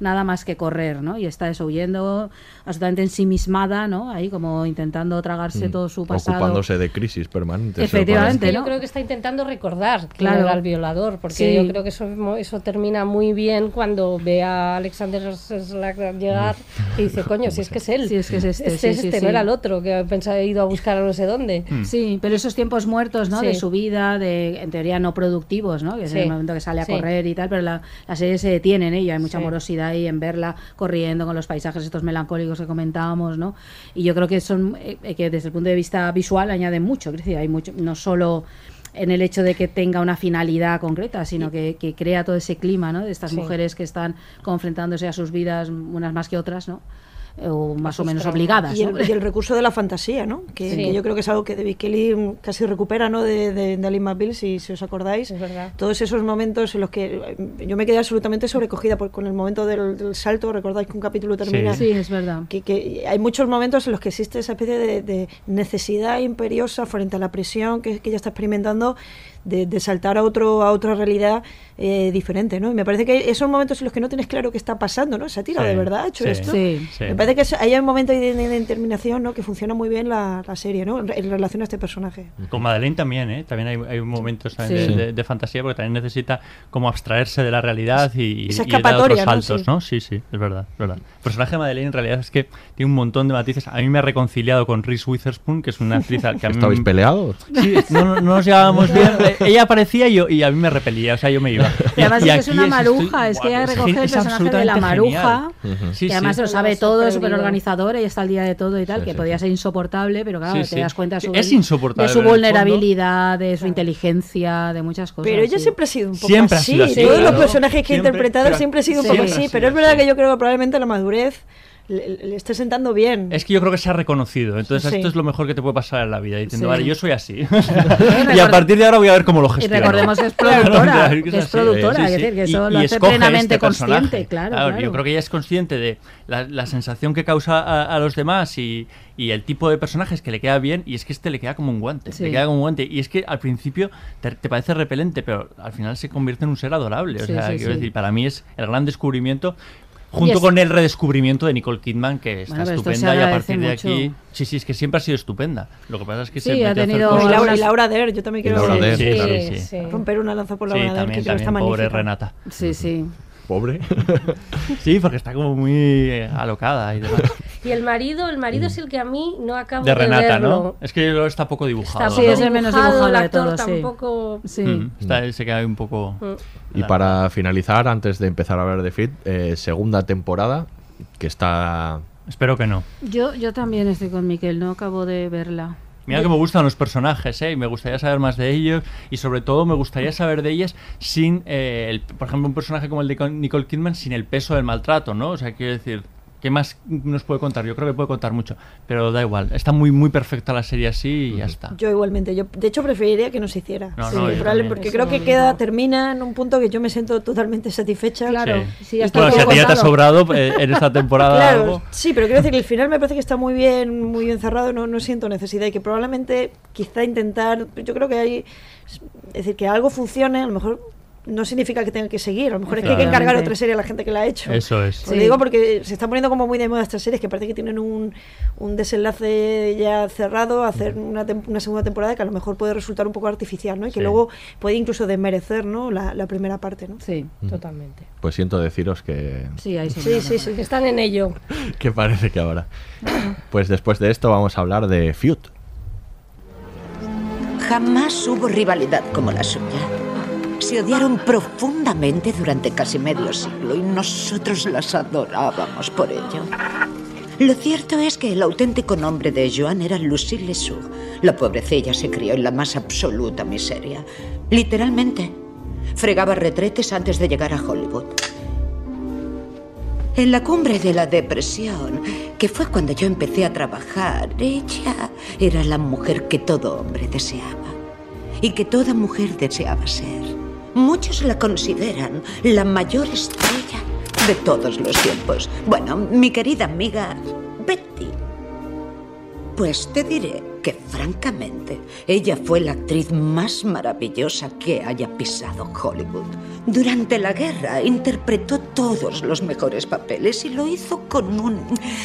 nada más que correr, ¿no? Y está eso huyendo absolutamente ensimismada, ¿no? Ahí como intentando tragarse mm, todo su pasado. Ocupándose de crisis permanentes. Efectivamente, ¿no? Yo creo que está intentando recordar Claro. era el violador, porque Sí. yo creo que eso, eso termina muy bien cuando ve a Alexander Slack llegar y dice, *laughs* coño, si es que es él. Sí, es que es este, Este sí, es sí, este, sí. no era el otro, que pensaba ido a buscar a no sé dónde. Sí, pero esos tiempos muertos, ¿no? Sí. De su vida, de en teoría no productivos, ¿no? Que es Sí. el momento que sale a Sí. correr y tal, pero la, la serie se detiene en ella. Hay mucha Sí. morosidad ahí en verla corriendo con los paisajes estos melancólicos que comentábamos, ¿no? Y yo creo que son eh, que desde el punto de vista visual añaden mucho, es decir, hay mucho, no solo en el hecho de que tenga una finalidad concreta, sino que, que crea todo ese clima, ¿no? De estas Sí. mujeres que están confrontándose a sus vidas, unas más que otras, ¿no? Eh, O más o menos obligadas. Y ¿no? el, y el recurso de la fantasía, ¿no? Que, Sí. que yo creo que es algo que David Kelly casi recupera, ¿no? De, de, de Alin McBeal, si, si os acordáis. Es verdad. Todos esos momentos en los que eh, yo me quedé absolutamente sobrecogida por, con el momento del, del salto. Recordáis que un capítulo termina. Sí, es verdad. Que, que hay muchos momentos en los que existe esa especie de, de necesidad imperiosa frente a la presión que, que ella está experimentando de, de saltar a otro a otra realidad eh, diferente, ¿no? Y me parece que hay esos momentos en los que no tienes claro qué está pasando, ¿no? ¿Se ha tirado Sí, de verdad? ¿Ha hecho sí, esto? Sí. sí. Me parece que es- hay un momento de, de- de determinación, ¿no? Que funciona muy bien la, la serie, ¿no? En, re- en relación a este personaje. Con Madeleine también, ¿eh? También hay, hay momentos también Sí. de, de- de fantasía porque también necesita como abstraerse de la realidad y, Esa y escapatoria, otros ¿no? saltos, Sí. ¿no? Sí, sí, es verdad, es verdad. El personaje de Madeleine en realidad es que tiene un montón de matices. A mí me ha reconciliado con Reese Witherspoon, que es una actriz que a mí ¿Estabais peleados? Sí, no, no- no nos llevábamos bien. Eh, Ella aparecía y, yo, y a mí me repelía, o sea, yo me iba. Y además es que es una estoy- maruja, es que ella recoge el es personaje de la maruja. Sí, que además sí. lo sabe todo, es súper organizadora y está al día de todo y tal, Sí, que sí, podía sí. ser insoportable, pero claro, Sí, te sí. das cuenta de su, Es insoportable de su el vulnerabilidad, de su inteligencia, de muchas cosas. Pero ella siempre ha sido un poco Siempre ha así. sido así, Todos los personajes que ha Siempre, interpretado pero siempre ha sido un poco ha así. Pero es verdad que yo creo que probablemente la madurez le, le esté sentando bien. Es que yo creo que se ha reconocido. Entonces, Sí. esto es lo mejor que te puede pasar en la vida. Diciendo, Sí. vale, yo soy así. *laughs* y a partir de ahora voy a ver cómo lo Y gestiono. recordemos que es *laughs* Claro, productora, claro, que es productora, Sí, que Y- eso y lo hace escoge plenamente este consciente, claro, claro. Yo creo que ella es consciente de la, la sensación que causa a, a los demás y, y el tipo de personajes que le queda bien. Y es que este le queda como un guante. Sí. Le queda como un guante. Y es que al principio te, te parece repelente, pero al final se convierte en un ser adorable. O Sí, sea, sí, quiero decir, para mí es el gran descubrimiento. Junto con el redescubrimiento de Nicole Kidman, que está Bueno, estupenda, y a partir de mucho. aquí. Sí, sí, es que siempre ha sido estupenda. Lo que pasa es que Sí, se ha a hacer tenido- y cosas- Laura, y Laura Der, yo también Y quiero Laura Dern, Sí, claro. sí, sí. romper una lanza por Sí, Laura Der, que también, creo está también, pobre magnífica. Renata. Sí, sí. Pobre. *laughs* Sí, porque está como muy eh, alocada y demás. Y el marido, el marido es el que a mí no acabo De de, Renata, verlo. ¿no? Es que luego está poco dibujado. Está Sí, ¿no? es el menos dibujado, dibujado el de actor todos, sí. tampoco... Sí. Mm, está, se queda ahí un poco... Mm. Y para finalizar, antes de empezar a hablar de Fit, eh, segunda temporada que está... Espero que no. Yo, yo también estoy con Miquel, no acabo de verla. Mira que me gustan los personajes, ¿eh? Y me gustaría saber más de ellos. Y sobre todo me gustaría saber de ellas sin, eh, el- por ejemplo, un personaje como el de Nicole Kidman sin el peso del maltrato, ¿no? O sea, quiero decir, ¿qué más nos puede contar? Yo creo que puede contar mucho. Pero da igual, está muy, muy perfecta la serie así y ya está. Yo igualmente, yo de hecho preferiría que no se hiciera. No, Sí, no, yo probable- también. porque Eso creo que queda, termina en un punto que yo me siento totalmente satisfecha. Claro. Sí. Sí, ya está bueno, si a ti ya te ha sobrado *laughs* eh, en esta temporada Claro, algo. sí, pero quiero decir que el final me parece que está muy bien, muy bien cerrado, no, no siento necesidad y que probablemente quizá intentar, yo creo que hay, es decir, que algo funcione, a lo mejor no significa que tenga que seguir. A lo mejor es que hay que encargar otra serie a la gente que la ha hecho. Eso es. Lo digo porque se está poniendo como muy de moda estas series que parece que tienen un, un desenlace ya cerrado, hacer una, tem- una segunda temporada que a lo mejor puede resultar un poco artificial, ¿no? Y que Sí. luego puede incluso desmerecer, ¿no? La, la primera parte, ¿no? Sí, totalmente. Pues siento deciros que, Sí, ahí sí. Sí, sí, sí, que están en ello. *laughs* que parece que ahora. Pues después de esto vamos a hablar de Feud. Jamás hubo rivalidad como la suya. Se odiaron profundamente durante casi medio siglo y nosotros las adorábamos por ello. Lo cierto es que el auténtico nombre de Joan era Lucille Lesoux. La pobrecilla se crió en la más absoluta miseria. Literalmente. Fregaba retretes antes de llegar a Hollywood. En la cumbre de la depresión, que fue cuando yo empecé a trabajar, ella era la mujer que todo hombre deseaba y que toda mujer deseaba ser. Muchos la consideran la mayor estrella de todos los tiempos. Bueno, mi querida amiga Betty. Pues te diré que francamente ella fue la actriz más maravillosa que haya pisado Hollywood. Durante la guerra interpretó todos los mejores papeles y lo hizo con un,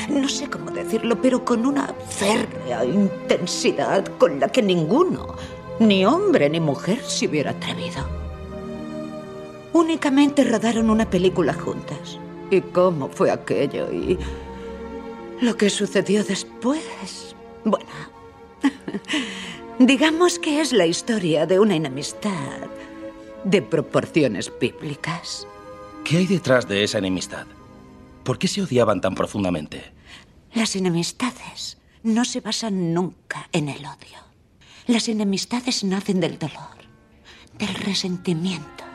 no sé cómo decirlo, pero con una férrea intensidad con la que ninguno, ni hombre ni mujer, se hubiera atrevido. Únicamente rodaron una película juntas. ¿Y cómo fue aquello? Y lo que sucedió después. Bueno, *laughs* digamos que es la historia de una enemistad de proporciones bíblicas. ¿Qué hay detrás de esa enemistad? ¿Por qué se odiaban tan profundamente? Las enemistades no se basan nunca en el odio. Las enemistades nacen del dolor, del resentimiento.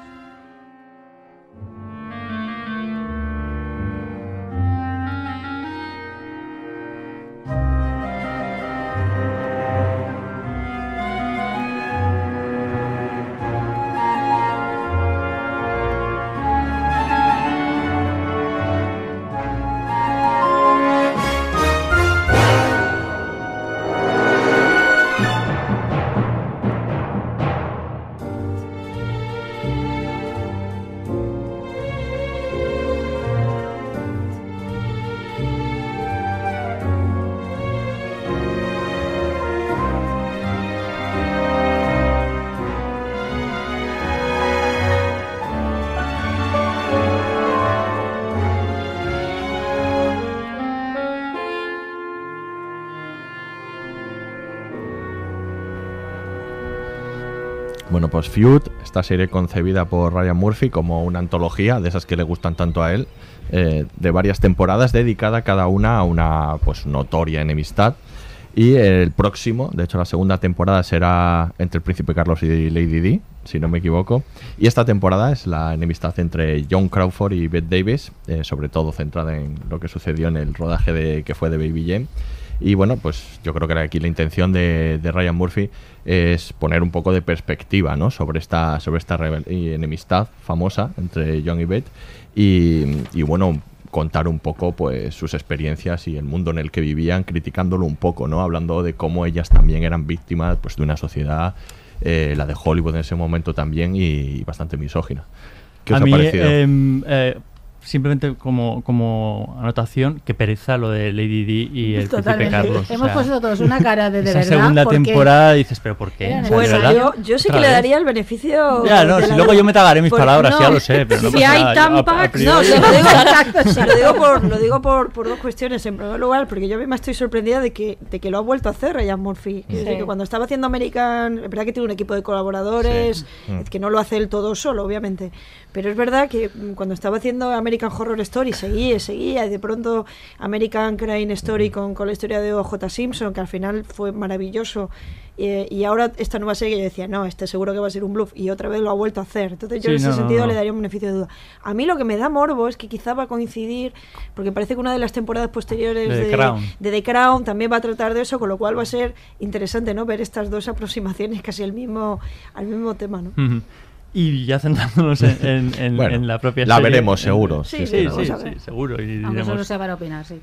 Feud, esta serie concebida por Ryan Murphy como una antología de esas que le gustan tanto a él, eh, de varias temporadas dedicada cada una a una pues notoria enemistad. Y el próximo, de hecho la segunda temporada será entre el príncipe Carlos y Lady Di, si no me equivoco. Y esta temporada es la enemistad entre John Crawford y Bette Davis, eh, sobre todo centrada en lo que sucedió en el rodaje de, que fue de Baby Jane. Y bueno, pues yo creo que aquí la intención de, de Ryan Murphy es poner un poco de perspectiva ¿no? sobre esta, sobre esta enemistad famosa entre John y Beth. Y, y bueno, contar un poco pues sus experiencias y el mundo en el que vivían, criticándolo un poco, ¿no? Hablando de cómo ellas también eran víctimas pues, de una sociedad, eh, la de Hollywood en ese momento también, y, bastante misógina. ¿Qué os a ha mí, parecido? em, eh, simplemente como, como anotación, que pereza lo de Lady Di y el príncipe Totalmente. Carlos. o Hemos sea, puesto todos una cara de, de esa verdad. segunda porque- temporada dices, pero ¿por qué? Era O sea, ¿de Bueno, yo, yo sí que ¿Otra le daría el beneficio. Ya, no, si la luego yo me tragaré mis Por- palabras, ya lo sé, pero no si hay nada. Yo, tan a- a packs- priori- No, se lo digo, *laughs* se lo digo por, lo digo por, por dos cuestiones. En primer lugar, porque yo misma estoy sorprendida de que, de que lo ha vuelto a hacer Ryan Murphy. Es decir, que cuando estaba haciendo American, es verdad que tiene un equipo de colaboradores, Sí. Es que no lo hace él todo solo, obviamente. Pero es verdad que mm, cuando estaba haciendo American Horror Story, seguía, seguía, y de pronto American Crime Story con, con la historia de O.J. Simpson, que al final fue maravilloso. Y, y ahora esta nueva serie yo decía, no, este seguro que va a ser un bluff, y otra vez lo ha vuelto a hacer. Entonces yo Sí, en ese no, sentido no. le daría un beneficio de duda. A mí lo que me da morbo es que quizá va a coincidir, porque parece que una de las temporadas posteriores De The Crown. de The Crown también va a tratar de eso, con lo cual va a ser interesante no ver estas dos aproximaciones casi al mismo, al mismo tema. ¿no? Y ya centrándonos en, en- en- *laughs* Bueno, en la propia la serie, veremos seguro, Sí, sí, sí, sí, sí, la vamos a sí, ver. seguro. Y Aunque diremos- solo sea para opinar, sí.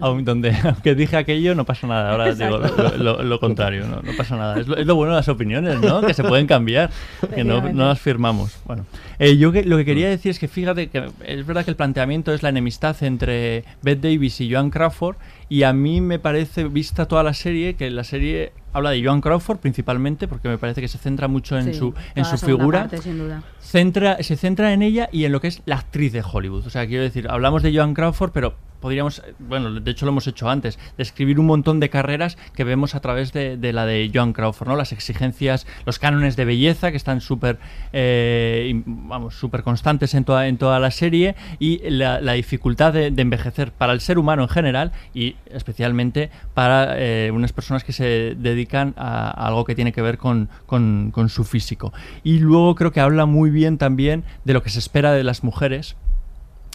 Aun- donde *laughs* aunque dije aquello no pasa nada. Ahora digo lo, Exacto. lo- lo contrario, no, no pasa nada. Es lo, es lo bueno de las opiniones, ¿no? Que se pueden cambiar, que no, no las firmamos. Bueno, eh, yo que- lo que quería decir es que fíjate que es verdad que el planteamiento es la enemistad entre Bette Davis y Joan Crawford y a mí me parece, vista toda la serie, que la serie habla de Joan Crawford principalmente porque me parece que se centra mucho en Sí, su, en su figura parte, sin duda. centra, se centra en ella y en lo que es la actriz de Hollywood. O sea, quiero decir, hablamos de Joan Crawford, pero podríamos, eh, bueno, de hecho lo hemos hecho antes, describir un montón de carreras que vemos a través de, la de Joan Crawford, ¿no? Las exigencias, los cánones de belleza que están súper, eh, vamos, súper constantes en toda, en toda la serie y la, la dificultad de, de envejecer para el ser humano en general y especialmente para eh, unas personas que se dedican a, a algo que tiene que ver con, con- con su físico. Y luego creo que habla muy bien también de lo que se espera de las mujeres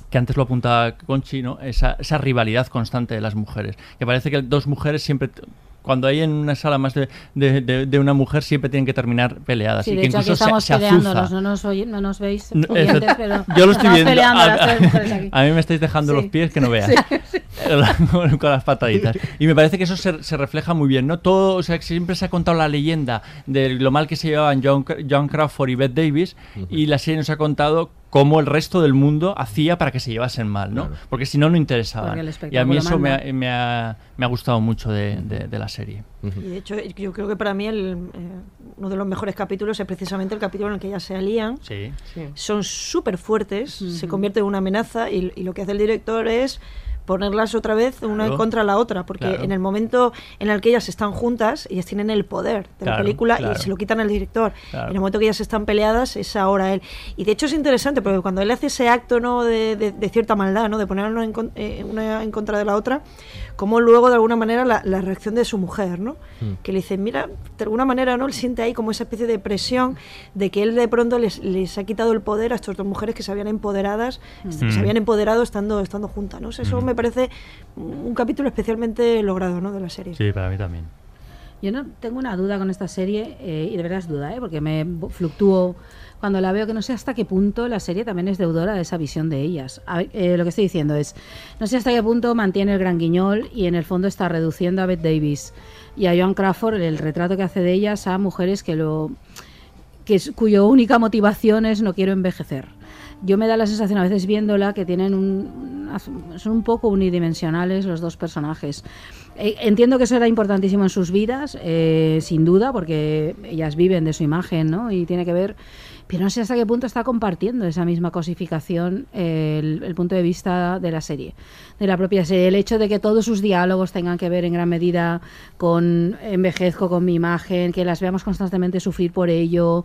que antes lo apuntaba Conchi, ¿no? esa, esa rivalidad constante de las mujeres. Que parece que dos mujeres siempre, cuando hay en una sala más de, de- de- de una mujer, siempre tienen que terminar peleadas. Sí, y de que hecho aquí incluso estamos se, peleándonos, no nos, oye- no nos veis, No, oyentes, eso- pero yo lo estoy viendo. A, mí me estáis dejando Sí. los pies que no veas. Sí, *laughs* con, con las pataditas. Y me parece que eso se, se refleja muy bien, ¿no? Todo, o sea, que siempre se ha contado la leyenda de lo mal que se llevaban John, John Crawford y Bette Davis, y la serie nos ha contado cómo el resto del mundo hacía para que se llevasen mal, ¿no? Porque si no, no el Y a mí eso me ha, me ha- me ha gustado mucho de, de- de la serie. Y de hecho, yo creo que para mí el, eh, uno de los mejores capítulos es precisamente el capítulo en el que ellas se alían. Sí. Son súper fuertes, se convierte en una amenaza y, y lo que hace el director es ponerlas otra vez una Claro. contra la otra, porque Claro. en el momento en el que ellas están juntas, ellas tienen el poder de la película y se lo quitan al director. En el momento que ellas están peleadas, es ahora él. Y de hecho es interesante, porque cuando él hace ese acto ¿no? de, de- de cierta maldad, ¿no? de ponerlo en, con- eh, una en contra de la otra, como luego de alguna manera la, la reacción de su mujer, ¿no? que le dice, mira, de alguna manera no él siente ahí como esa especie de presión de que él de pronto les, les ha quitado el poder a estas dos mujeres que se habían empoderadas, Mm. se habían empoderado estando estando juntas, ¿no? O sea, Eso Mm. me parece un capítulo especialmente logrado, ¿no? de la serie. Sí, para mí también. Yo no tengo una duda con esta serie, eh, y de verdad es duda, ¿eh? porque me fluctúo cuando la veo, que no sé hasta qué punto la serie también es deudora de esa visión de ellas. A eh, lo que estoy diciendo es, no sé hasta qué punto mantiene el gran guiñol y en el fondo está reduciendo a Bette Davis y a Joan Crawford el retrato que hace de ellas a mujeres que lo que es, cuyo única motivación es no quiero envejecer. Yo me da la sensación a veces viéndola que tienen un, son un poco unidimensionales los dos personajes. Eh, entiendo que eso era importantísimo en sus vidas, eh, sin duda, porque ellas viven de su imagen, ¿no? Y tiene que ver, pero no sé hasta qué punto está compartiendo esa misma cosificación eh, el, punto de vista de la serie, de la propia serie. El hecho de que todos sus diálogos tengan que ver en gran medida con envejezco con mi imagen, que las veamos constantemente sufrir por ello,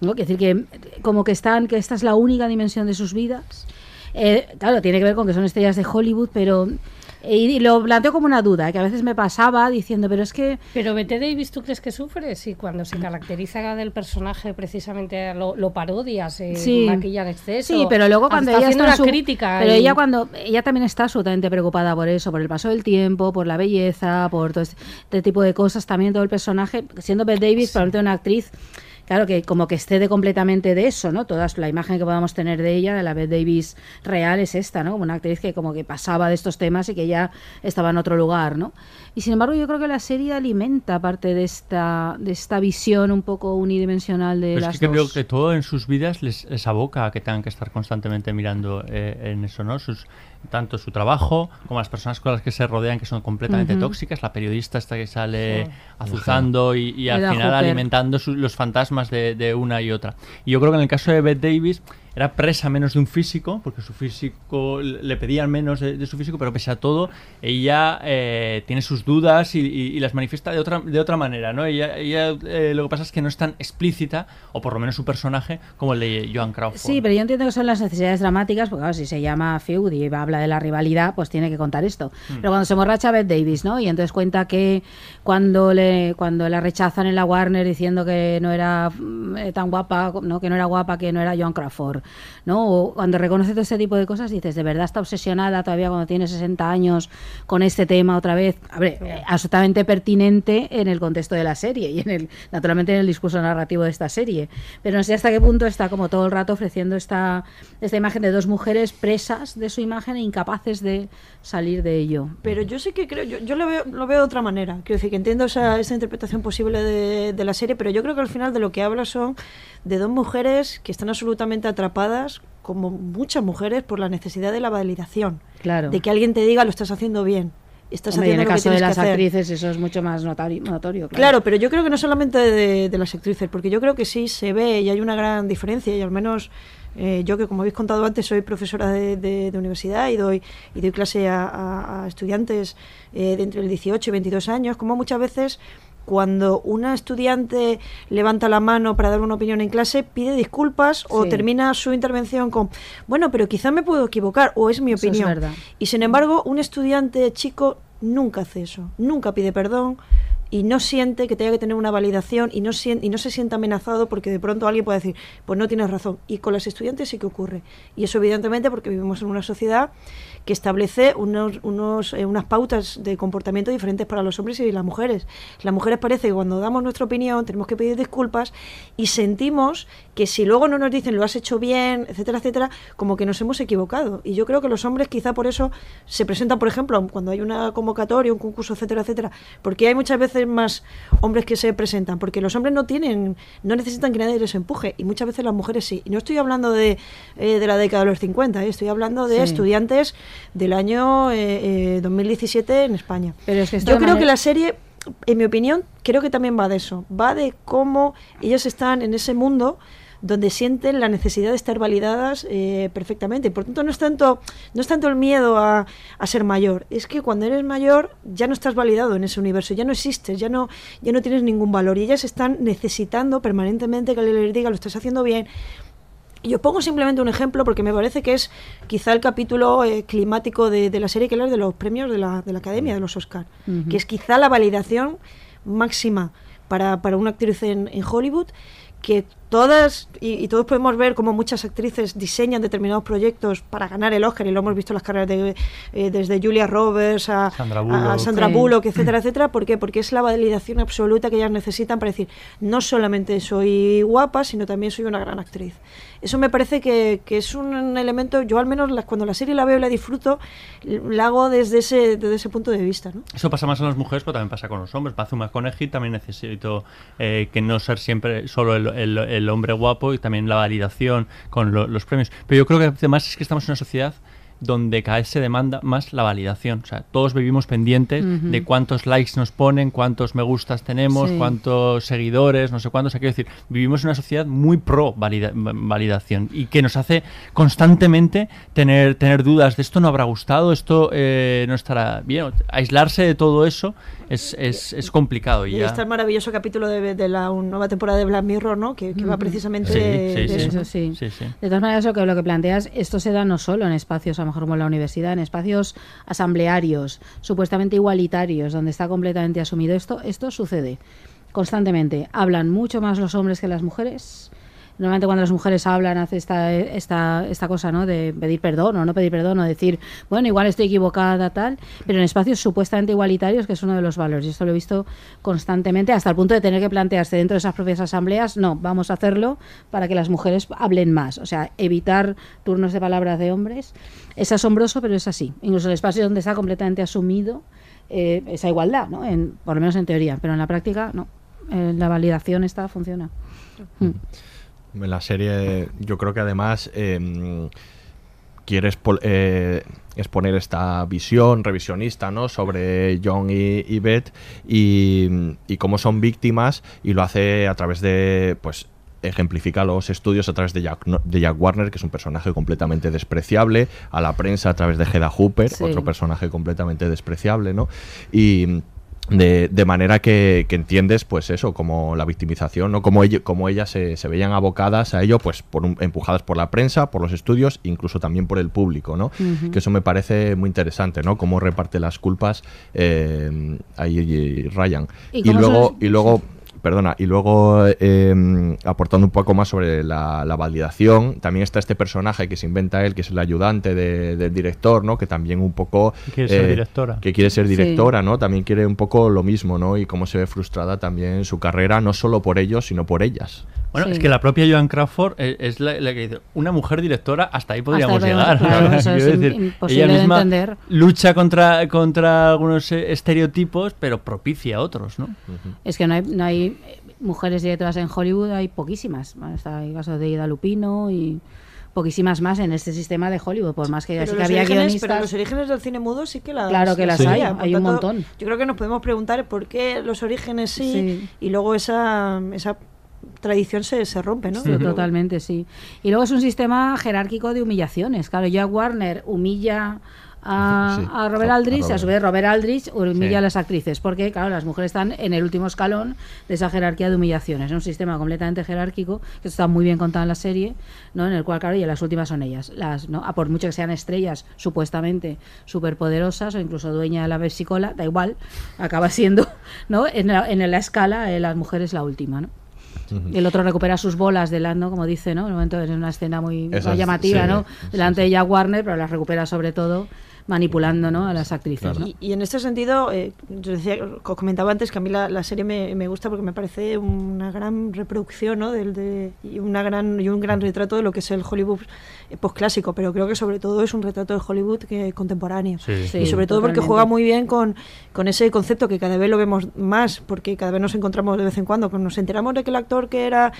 ¿no? Que decir que como que están, que esta es la única dimensión de sus vidas. Eh, claro, tiene que ver con que son estrellas de Hollywood, pero y, y lo planteo como una duda, que a veces me pasaba diciendo, pero es que... Pero Bette Davis, ¿tú crees que sufre? Sí, cuando se caracteriza del personaje precisamente lo, lo parodias, se Sí. maquilla en exceso. Sí, pero luego cuando está ella está su- crítica. Pero y- ella cuando ella también está absolutamente preocupada por eso, por el paso del tiempo, por la belleza, por todo este, tipo de cosas, también todo el personaje, siendo Bette Davis, probablemente una actriz Claro que como que excede completamente de eso, ¿no? Toda la imagen que podamos tener de ella, de la Bette Davis real, es esta, ¿no? Como una actriz que como que pasaba de estos temas y que ya estaba en otro lugar, ¿no? Y sin embargo yo creo que la serie alimenta parte de esta, de esta visión un poco unidimensional de Pero las es que creo que todo en sus vidas les, les aboca a que tengan que estar constantemente mirando eh, en eso, ¿no? Sus, tanto su trabajo como las personas con las que se rodean que son completamente tóxicas, la periodista esta que sale Sí. azuzando y, y al final Hooper. alimentando su- los fantasmas de, de una y otra. Y yo creo que en el caso de Bette Davis era presa menos de un físico, porque su físico le pedían menos de, de su físico, pero pese a todo, ella eh, tiene sus dudas y, y- y las manifiesta de otra, de otra manera, ¿no? Ella, ella, eh, lo que pasa es que no es tan explícita, o por lo menos su personaje, como el de Joan Crawford. Sí, pero yo entiendo que son las necesidades dramáticas, porque claro, si se llama Feud y habla de la rivalidad, pues tiene que contar esto. Mm. Pero cuando se emborracha Beth Davis, ¿no? Y entonces cuenta que cuando le cuando la rechazan en la Warner diciendo que no era mm, eh, tan guapa, no que no era guapa, que no era Joan Crawford, mejor, ¿no? O cuando reconoce todo este tipo de cosas dices, de verdad está obsesionada todavía cuando tiene 60 años con este tema otra vez, a ver, eh, absolutamente pertinente en el contexto de la serie y en el, naturalmente en el discurso narrativo de esta serie, pero no sé hasta qué punto está como todo el rato ofreciendo esta, esta imagen de dos mujeres presas de su imagen e incapaces de salir de ello. Pero yo sí que creo, yo, yo lo, veo, lo veo de otra manera. Quiero decir que entiendo esa, esa interpretación posible de, de, la serie, pero yo creo que al final de lo que habla son de dos mujeres que están absolutamente atrapadas, como muchas mujeres, por la necesidad de la validación. Claro. De que alguien te diga lo estás haciendo bien. Estás Hombre, haciendo en el lo que caso de las actrices eso es mucho más notorio. Claro, pero yo creo que no solamente de, de las actrices, porque yo creo que sí se ve y hay una gran diferencia, y al menos eh, yo que como habéis contado antes soy profesora de, de- de universidad y doy, y doy clase a, a- a estudiantes eh, de entre el 18 y 22 años, como muchas veces cuando una estudiante levanta la mano para dar una opinión en clase, pide disculpas o termina su intervención con, bueno, pero quizá me puedo equivocar o es mi es opinión. Y sin embargo, un estudiante chico nunca hace eso, nunca pide perdón y no siente que tenga que tener una validación y no, sien- y no se siente amenazado porque de pronto alguien puede decir, pues no tienes razón. Y con las estudiantes sí que ocurre. Y eso evidentemente porque vivimos en una sociedad que establece unos, unos, eh, unas pautas de comportamiento diferentes para los hombres y las mujeres. Las mujeres parece que cuando damos nuestra opinión tenemos que pedir disculpas y sentimos que si luego no nos dicen lo has hecho bien, etcétera, etcétera, como que nos hemos equivocado. Y yo creo que los hombres quizá por eso se presentan, por ejemplo, cuando hay una convocatoria, un concurso, etcétera, etcétera, porque hay muchas veces más hombres que se presentan, porque los hombres no tienen, no necesitan que nadie les empuje, y muchas veces las mujeres sí. Y no estoy hablando de, eh, de la década de los 50, eh, estoy hablando de Sí. estudiantes del año eh, eh, 2017 en España. Pero es que Yo creo que la serie, en mi opinión, creo que también va de eso. Va de cómo ellas están en ese mundo donde sienten la necesidad de estar validadas eh, perfectamente. Por tanto, no es tanto, no es tanto el miedo a, a ser mayor, es que cuando eres mayor ya no estás validado en ese universo, ya no existes, ya no, ya no tienes ningún valor. Y ellas están necesitando permanentemente que les diga lo estás haciendo bien, y os pongo simplemente un ejemplo porque me parece que es quizá el capítulo eh, climático de, de la serie que habla de los premios de la, de la Academia, de los Oscar, Ujú. que es quizá la validación máxima para, para una actriz en, en Hollywood, que todas y, y todos podemos ver cómo muchas actrices diseñan determinados proyectos para ganar el Oscar y lo hemos visto en las carreras de, eh, desde Julia Roberts a Sandra a Bullock. Sandra Sí. Bullock, etcétera, etcétera. ¿Por qué? Porque es la validación absoluta que ellas necesitan para decir, no solamente soy guapa, sino también soy una gran actriz. Eso me parece que, que es un elemento, yo al menos la- cuando la serie la veo y la disfruto, la hago desde ese, desde ese punto de vista. ¿no? Eso pasa más en las mujeres, pero también pasa con los hombres. Matthew McConaughey también necesito eh, que no ser siempre solo el, el- el hombre guapo y también la validación con lo- los premios. Pero yo creo que además es que estamos en una sociedad donde cada vez se demanda más la validación. O sea, todos vivimos pendientes de cuántos likes nos ponen, cuántos me gustas tenemos, Sí. cuántos seguidores, no sé cuántos. O sea, quiero decir, vivimos en una sociedad muy pro valida- validación y que nos hace constantemente tener, tener dudas de esto no habrá gustado, esto eh, no estará bien. Aislarse de todo eso es, es, es complicado. Y Y ya. está el maravilloso capítulo de, de la nueva temporada de Black Mirror, ¿no? que, que va precisamente Sí, de, sí, de sí. eso. Eso sí. Sí, sí. De todas maneras, lo que, lo que planteas, esto se da no solo en espacios, a lo mejor como en la universidad, en espacios asamblearios, supuestamente igualitarios, donde está completamente asumido esto, esto sucede constantemente. Hablan mucho más los hombres que las mujeres. Normalmente cuando las mujeres hablan hace esta, esta, esta cosa, ¿no? De pedir perdón o no pedir perdón o decir, bueno, igual estoy equivocada, tal, pero en espacios supuestamente igualitarios, que es uno de los valores. Y esto lo he visto constantemente hasta el punto de tener que plantearse dentro de esas propias asambleas, no, vamos a hacerlo para que las mujeres hablen más. O sea, evitar turnos de palabras de hombres. Es asombroso, pero es así. Incluso en espacios donde está completamente asumido eh, esa igualdad, ¿no? En, por lo menos en teoría, pero en la práctica no. Eh, la validación esta funciona. Mm. En la serie, yo creo que además eh, quiere expo- eh, exponer esta visión revisionista ¿no? sobre John y, y Beth y, y cómo son víctimas y lo hace a través de pues ejemplifica los estudios a través de Jack, de Jack Warner, que es un personaje completamente despreciable, a la prensa a través de Hedda Hooper, Sí. otro personaje completamente despreciable, ¿no? Y de, de manera que, que entiendes, pues eso, como la victimización, ¿no? Como, ella- como ellas se, se veían abocadas a ello, pues por un- empujadas por la prensa, por los estudios, incluso también por el público, ¿no? Que eso me parece muy interesante, ¿no? Cómo reparte las culpas eh, ahí Ryan. ¿Y luego, y luego perdona, y luego eh, aportando un poco más sobre la, la validación, también está este personaje que se inventa él, que es el ayudante de- del director, ¿no? Que también un poco... Que quiere ser directora. Que quiere ser Sí. directora, ¿no? También quiere un poco lo mismo, ¿no? Y cómo se ve frustrada también su carrera, no solo por ellos, sino por ellas. Bueno, es que la propia Joan Crawford es, es la, la que dice, una mujer directora, hasta ahí podríamos ahí llegar. claro, *laughs* eso Quiero es decir, im- imposible ella de misma entender. lucha contra, contra algunos eh, estereotipos, pero propicia otros, ¿no? Es que no hay, no hay eh, mujeres directoras en Hollywood, hay poquísimas. Bueno, Está el caso de Ida Lupino y poquísimas más en este sistema de Hollywood, por más que ya Pero sí que los, había orígenes, guionistas. pero los orígenes del cine mudo sí que las Claro que las hay, hay un montón. Yo creo que nos podemos preguntar por qué los orígenes sí, Sí. y luego esa, esa tradición se, se rompe, ¿no? Sí, totalmente, sí. Y luego es un sistema jerárquico de humillaciones. Claro, ya Warner humilla a, *laughs* Sí, a Robert a Aldrich, a, Robert. su vez Robert Aldrich humilla Sí. a las actrices, porque claro, las mujeres están en el último escalón de esa jerarquía de humillaciones. Es un sistema completamente jerárquico, que está muy bien contado en la serie, ¿no? en el cual, claro, y las últimas son ellas. Las, ¿no? A por mucho que sean estrellas supuestamente superpoderosas o incluso dueña de la versicola, da igual, acaba siendo, *laughs* ¿no? En la, en la escala, eh, las mujeres la última, ¿no? Y el otro recupera sus bolas delante, como dice, ¿no? En un momento es una escena muy, llamativa, sí, ¿no? sí, Delante de Jack Warner, pero las recupera sobre todo manipulando, ¿no? A las actrices, ¿no? Y, y en este sentido, eh, yo decía, os comentaba antes que a mí la, la serie me, me gusta porque me parece una gran reproducción ¿no? del, de, y, una gran, y un gran retrato de lo que es el Hollywood eh, postclásico, pero creo que sobre todo es un retrato de Hollywood que, contemporáneo. Sí. Sí, y sobre todo porque juega muy bien con, con ese concepto que cada vez lo vemos más, porque cada vez nos encontramos de vez en cuando, cuando nos enteramos de que el actor que era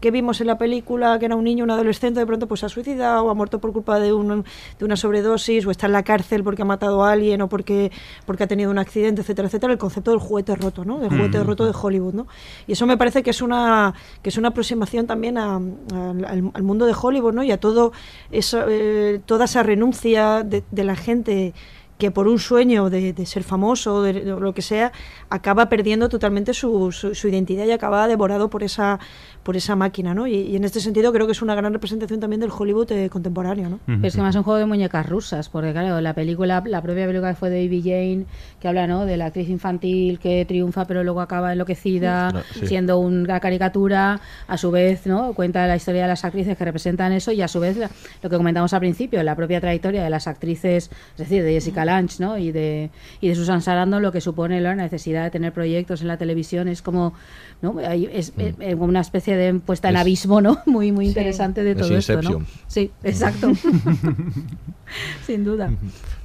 que vimos en la película, que era un niño, un adolescente, de pronto pues se ha suicidado o ha muerto por culpa de, un, de una sobredosis o está en la cárcel porque ha matado a alguien o porque, porque ha tenido un accidente, etcétera, etcétera, el concepto del juguete roto, ¿no? Del juguete Mm. roto de Hollywood, ¿no? Y eso me parece que es una, que es una aproximación también a- al, al- al mundo de Hollywood, ¿no? Y a todo eso, eh, toda esa renuncia de, de la gente que por un sueño de, de ser famoso de, de lo que sea acaba perdiendo totalmente su, su, su identidad y acaba devorado por esa por esa máquina ¿no? y, y en este sentido creo que es una gran representación también del Hollywood eh, contemporáneo ¿no? Pero es que más un juego de muñecas rusas, porque claro, la película, la propia película que fue de Baby Jane, que habla ¿no? de la actriz infantil que triunfa pero luego acaba enloquecida, No, sí. siendo una caricatura, a su vez ¿no? cuenta la historia de las actrices que representan eso y a su vez la- lo que comentamos al principio, la propia trayectoria de las actrices, es decir, de Jessica Lange ¿no? y, de, y de Susan Sarandon, lo que supone la necesidad de tener proyectos en la televisión, es como ¿no? Hay- es, eh, eh, como una especie de puesta en Es- abismo ¿no? *laughs* muy, muy Sí. interesante de Es todo esto. ¿no? Inception. Sí, exacto. *laughs* *laughs* Sin duda.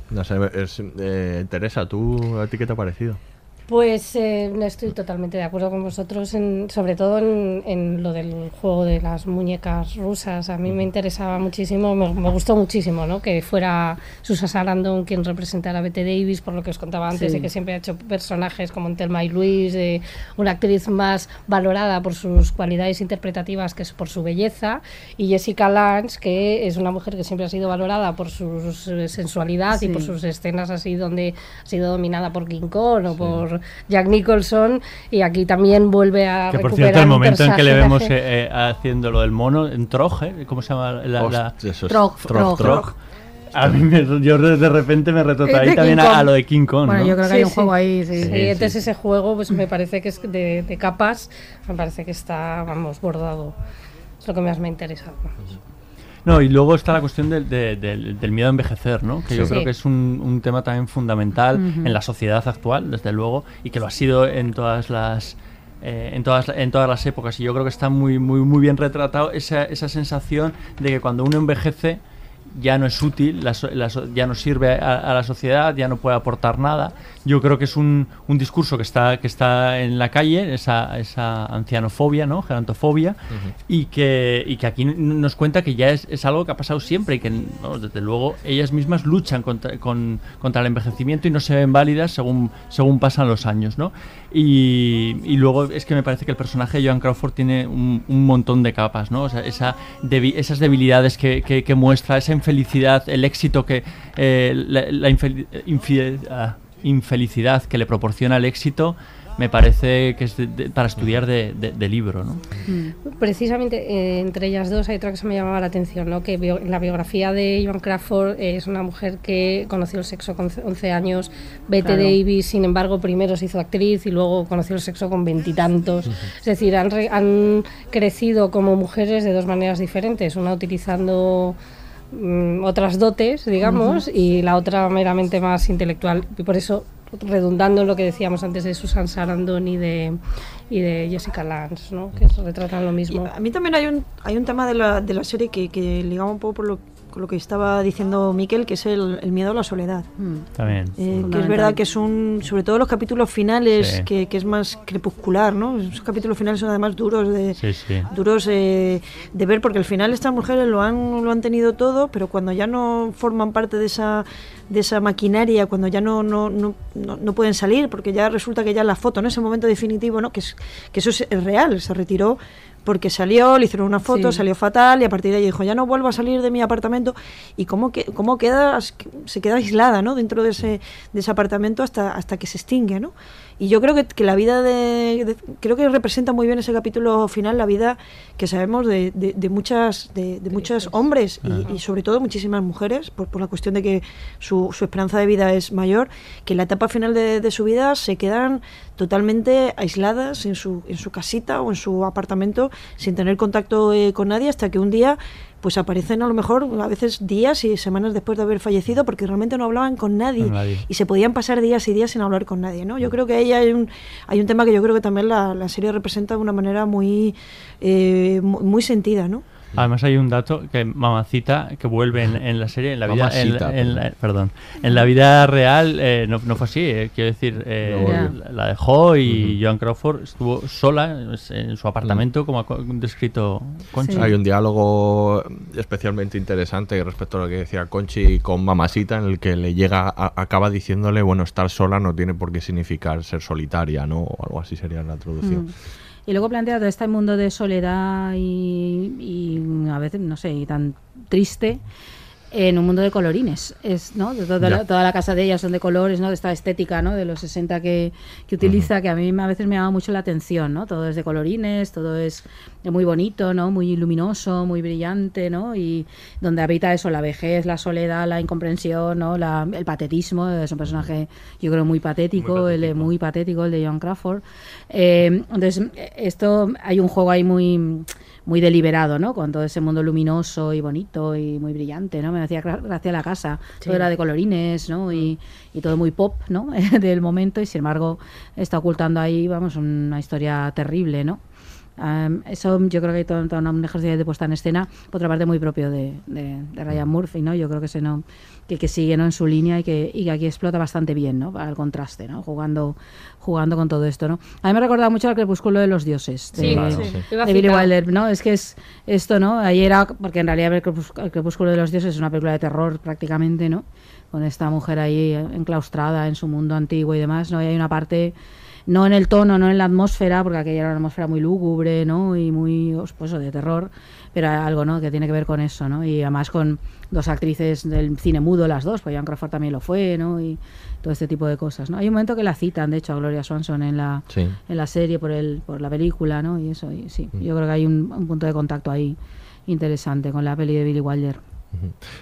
No sé, es- eh, Teresa, ¿tú, ¿a ti qué te ha parecido? Pues eh, estoy totalmente de acuerdo con vosotros, en, sobre todo en, en lo del juego de las muñecas rusas. A mí me interesaba muchísimo, me, me gustó muchísimo ¿no? que fuera Susan Sarandon quien representara a Bette Davis, por lo que os contaba antes, Sí. de que siempre ha hecho personajes como en Thelma y Luis, de una actriz más valorada por sus cualidades interpretativas que es por su belleza, y Jessica Lange, que es una mujer que siempre ha sido valorada por su eh, sensualidad y por sus escenas así donde ha sido dominada por King Kong o por Jack Nicholson y aquí también vuelve a Que por recuperar cierto, el momento en que le vemos eh, eh, haciendo lo del mono en Troj, ¿eh? ¿cómo se llama? La, la- es- Trog, Trog, Trog. Trog. A mí me- yo de repente me retrotraí también a, a lo de King Kong. Bueno, ¿no? yo creo que hay un juego ahí, sí. Sí, Sí, entonces sí. ese juego pues me parece que es de, de capas, me parece que está, vamos, bordado. Es lo que más me interesa. No, y luego está la cuestión del, de- del- del miedo a envejecer, ¿no? Que yo Sí. creo que es un, un tema también fundamental en la sociedad actual, desde luego, y que lo ha sido en todas las eh, en todas en todas las épocas. Y yo creo que está muy muy muy bien retratado esa, esa sensación de que cuando uno envejece ya no es útil, la la ya no sirve a, a la sociedad, ya no puede aportar nada. Yo creo que es un, un discurso que está, que está en la calle, esa, esa ancianofobia, ¿no? gerontofobia, y, que, y que aquí nos cuenta que ya es, es algo que ha pasado siempre y que, desde luego, ellas mismas luchan contra, con- contra el envejecimiento y no se ven válidas según, según pasan los años. ¿no? Y, y luego es que me parece que el personaje de Joan Crawford tiene un, un montón de capas, ¿no? O sea, esa debi- esas debilidades que, que- que muestra, esa infelicidad, el éxito que. eh, la la infeli- infide- ah, infelicidad que le proporciona el éxito. me parece que es de- de- para estudiar de, de- de libro, ¿no? Precisamente eh, entre ellas dos hay otra que se me llamaba la atención, ¿no? que bio- en la biografía de Joan Crawford eh, es una mujer que conoció el sexo con 11 años, Bette Claro. Davis, sin embargo, primero se hizo actriz y luego conoció el sexo con veintitantos. Es decir, han, re- han crecido como mujeres de dos maneras diferentes, una utilizando mm, otras dotes, digamos, y la otra meramente más intelectual. Y por eso, redundando en lo que decíamos antes de Susan Sarandon y de, y de Jessica Lange, ¿no? que retratan lo mismo. A mí también hay un, hay un tema de la, de la serie que, que ligaba un poco por lo, con lo que estaba diciendo Miquel, que es el, el miedo a la soledad. También. Eh, que es verdad que son, sobre todo los capítulos finales, Sí. que, que es más crepuscular, ¿no? Esos capítulos finales son además duros de, Sí, sí. duros eh, de ver, porque al final estas mujeres lo han, lo han tenido todo, pero cuando ya no forman parte de esa, de esa maquinaria, cuando ya no, no, no, no, no pueden salir, porque ya resulta que ya la foto, en ese momento definitivo, ¿no? que, es, que eso es, es real, se retiró porque salió, le hicieron una foto, Sí. salió fatal y a partir de ahí dijo, ya no vuelvo a salir de mi apartamento y cómo, que, cómo queda, se queda aislada ¿no? dentro de ese, de ese apartamento hasta, hasta que se extingue. ¿no? Y yo creo que, que la vida de, de- Creo que representa muy bien ese capítulo final, la vida que sabemos de, de, de muchas de, de muchos hombres y, y sobre todo muchísimas mujeres, por, por la cuestión de que su, su esperanza de vida es mayor, que en la etapa final de, de su vida se quedan totalmente aisladas en su, en su casita o en su apartamento sin tener contacto eh, con nadie hasta que un día pues aparecen a lo mejor a veces días y semanas después de haber fallecido porque realmente no hablaban con nadie, Con nadie. y se podían pasar días y días sin hablar con nadie, ¿no? Yo creo que ahí hay un, hay un tema que yo creo que también la, la serie representa de una manera muy, eh, mu- muy sentida, ¿no? Además hay un dato que Mamacita que vuelve en, en la serie, en la vida, en, Mamacita, en la- perdón, en la vida real eh, no, no fue así. eh, quiero decir, eh, No la- dejó y Joan Crawford estuvo sola en su apartamento, como ha descrito Concha. Hay un diálogo especialmente interesante respecto a lo que decía Conchi con Mamasita, en el que le llega, a- acaba diciéndole, bueno, estar sola no tiene por qué significar ser solitaria, ¿no? O algo así sería la traducción. Mm. Y luego plantea todo este mundo de soledad y, y a veces, no sé, y tan triste en un mundo de colorines. Es, ¿no? Toda, la, Ya. toda la casa de ella son de colores, ¿no? De esta estética, ¿no? De los 60 que, que utiliza, que a mí a veces me llama mucho la atención, ¿no? Todo es de colorines, todo es muy bonito, ¿no? Muy luminoso, muy brillante, ¿no? Y donde habita eso, la vejez, la soledad, la incomprensión, ¿no? La- el patetismo, es un personaje, yo creo, muy patético, el muy patético, el de John Crawford. Eh, entonces, esto, hay un juego ahí muy muy deliberado, ¿no? Con todo ese mundo luminoso y bonito y muy brillante, ¿no? Me hacía gra- gracia la casa. Sí. Todo era de colorines, ¿no? Y, y todo muy pop, ¿no? *laughs* Del momento y sin embargo está ocultando ahí, vamos, una historia terrible, ¿no? Am, eso yo creo que hay todo, todo un ejercicio de puesta en escena, por otra parte muy propio de, de- de Ryan Murphy, ¿no? Yo creo que se no que, que sigue ¿no? en su línea y que, y que aquí explota bastante bien, ¿no? Para el contraste, ¿no? Jugando, jugando con todo esto, ¿no? A mí me ha recordado mucho al crepúsculo de los dioses de, Sí, Claro, sí. de Billy. Wilder, ¿no? Es que es esto, ¿no? Ahí era, porque en realidad el crepúsculo de los dioses es una película de terror prácticamente, ¿no? Con esta mujer ahí enclaustrada en su mundo antiguo y demás, ¿no? Y hay una parte no en el tono, no en la atmósfera, porque aquella era una atmósfera muy lúgubre, ¿no? Y muy, pues, de terror, pero algo, ¿no? Que tiene que ver con eso, ¿no? Y además con dos actrices del cine mudo, las dos, pues Joan Crawford también lo fue, ¿no? Y todo este tipo de cosas, ¿no? Hay un momento que la citan, de hecho, a Gloria Swanson en la, Sí. en la serie por, el, por la película, ¿no? Y eso, y sí, yo creo que hay un, un punto de contacto ahí interesante con la peli de Billy Wilder.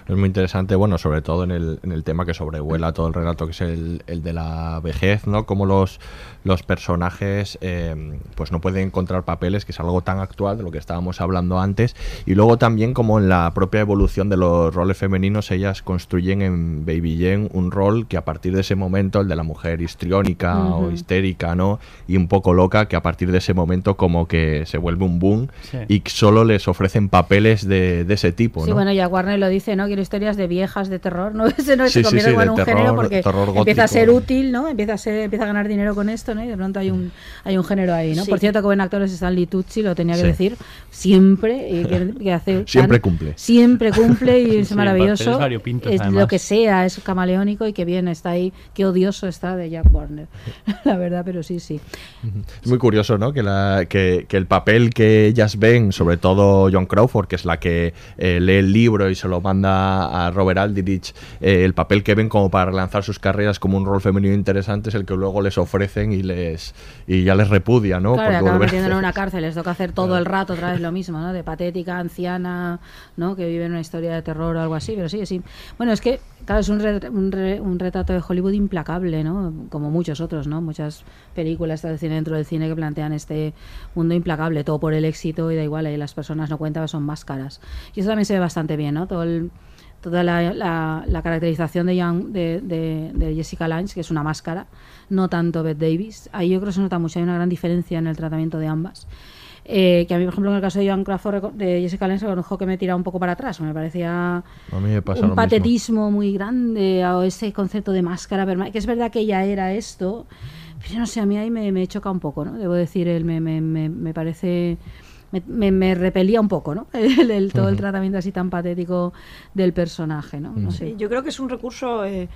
Es muy interesante, bueno, sobre todo en el, en el tema que sobrevuela todo el relato, que es el, el de la vejez, ¿no? Como los, los personajes eh, pues no pueden encontrar papeles, que es algo tan actual de lo que estábamos hablando antes, y luego también como en la propia evolución de los roles femeninos, ellas construyen en Baby Jane un rol que a partir de ese momento, el de la mujer histriónica o histérica, ¿no? Y un poco loca, que a partir de ese momento como que se vuelve un boom Sí. y solo les ofrecen papeles de, de ese tipo, Sí, ¿no? bueno, ya Warner lo dice, ¿no? Quiero historias de viejas de terror, ¿no? *laughs* Ese no Sí, se sí, convierte en un terror- género porque terror empieza a ser útil, ¿no? Empieza a ser, empieza a ganar dinero con esto, ¿no? Y de pronto hay un hay un género ahí, ¿no? Sí. Por cierto, que buen actor es Stanley Tucci, lo tenía que Sí. decir siempre y que, que hace *laughs* tan- Siempre cumple. Siempre cumple y *laughs* es Sí, maravilloso. es además. lo que sea, es camaleónico y que bien está ahí. Qué odioso está de Jack Warner. La verdad, pero sí, sí. Es muy curioso, ¿no? Que, la, que, que el papel que ellas ven, sobre todo John Crawford, que es la que eh, lee el libro y se lo lo manda a Robert Aldrich, eh, el papel que ven como para relanzar sus carreras como un rol femenino interesante es el que luego les ofrecen y les y ya les repudia, ¿no? Claro, acaban metiéndolo en una cárcel, les toca hacer todo el rato otra vez lo mismo, ¿no? De patética, anciana, ¿no? Que vive en una historia de terror o algo así, pero sí, sí. Bueno, es que, claro, es un, re- un, re- un retrato de Hollywood implacable, ¿no? Como muchos otros, ¿no? Muchas películas de cine dentro del cine que plantean este mundo implacable, todo por el éxito y da igual, y las personas no cuentan, son máscaras. Y eso también se ve bastante bien, ¿no? Todo el- toda la, la- la caracterización de, Young- de, de- de Jessica Lange, que es una máscara, no tanto Bette Davis. Ahí yo creo que se nota mucho, hay una gran diferencia en el tratamiento de ambas. Eh, que a mí, por ejemplo, en el caso de Joan Crawford, de Jessica Lange, reconozco que me tira un poco para atrás. Me parecía me un lo mismo. patetismo muy grande, o ese concepto de máscara permanente, que es verdad que ella era esto, pero no sé, a mí ahí me, me choca un poco, ¿no? Debo decir, él me, me, me, me parece... Me, me- me repelía un poco, ¿no? *laughs* El, el- todo el tratamiento así tan patético del personaje, ¿no? No sé. Sí, yo creo que es un recurso. eh,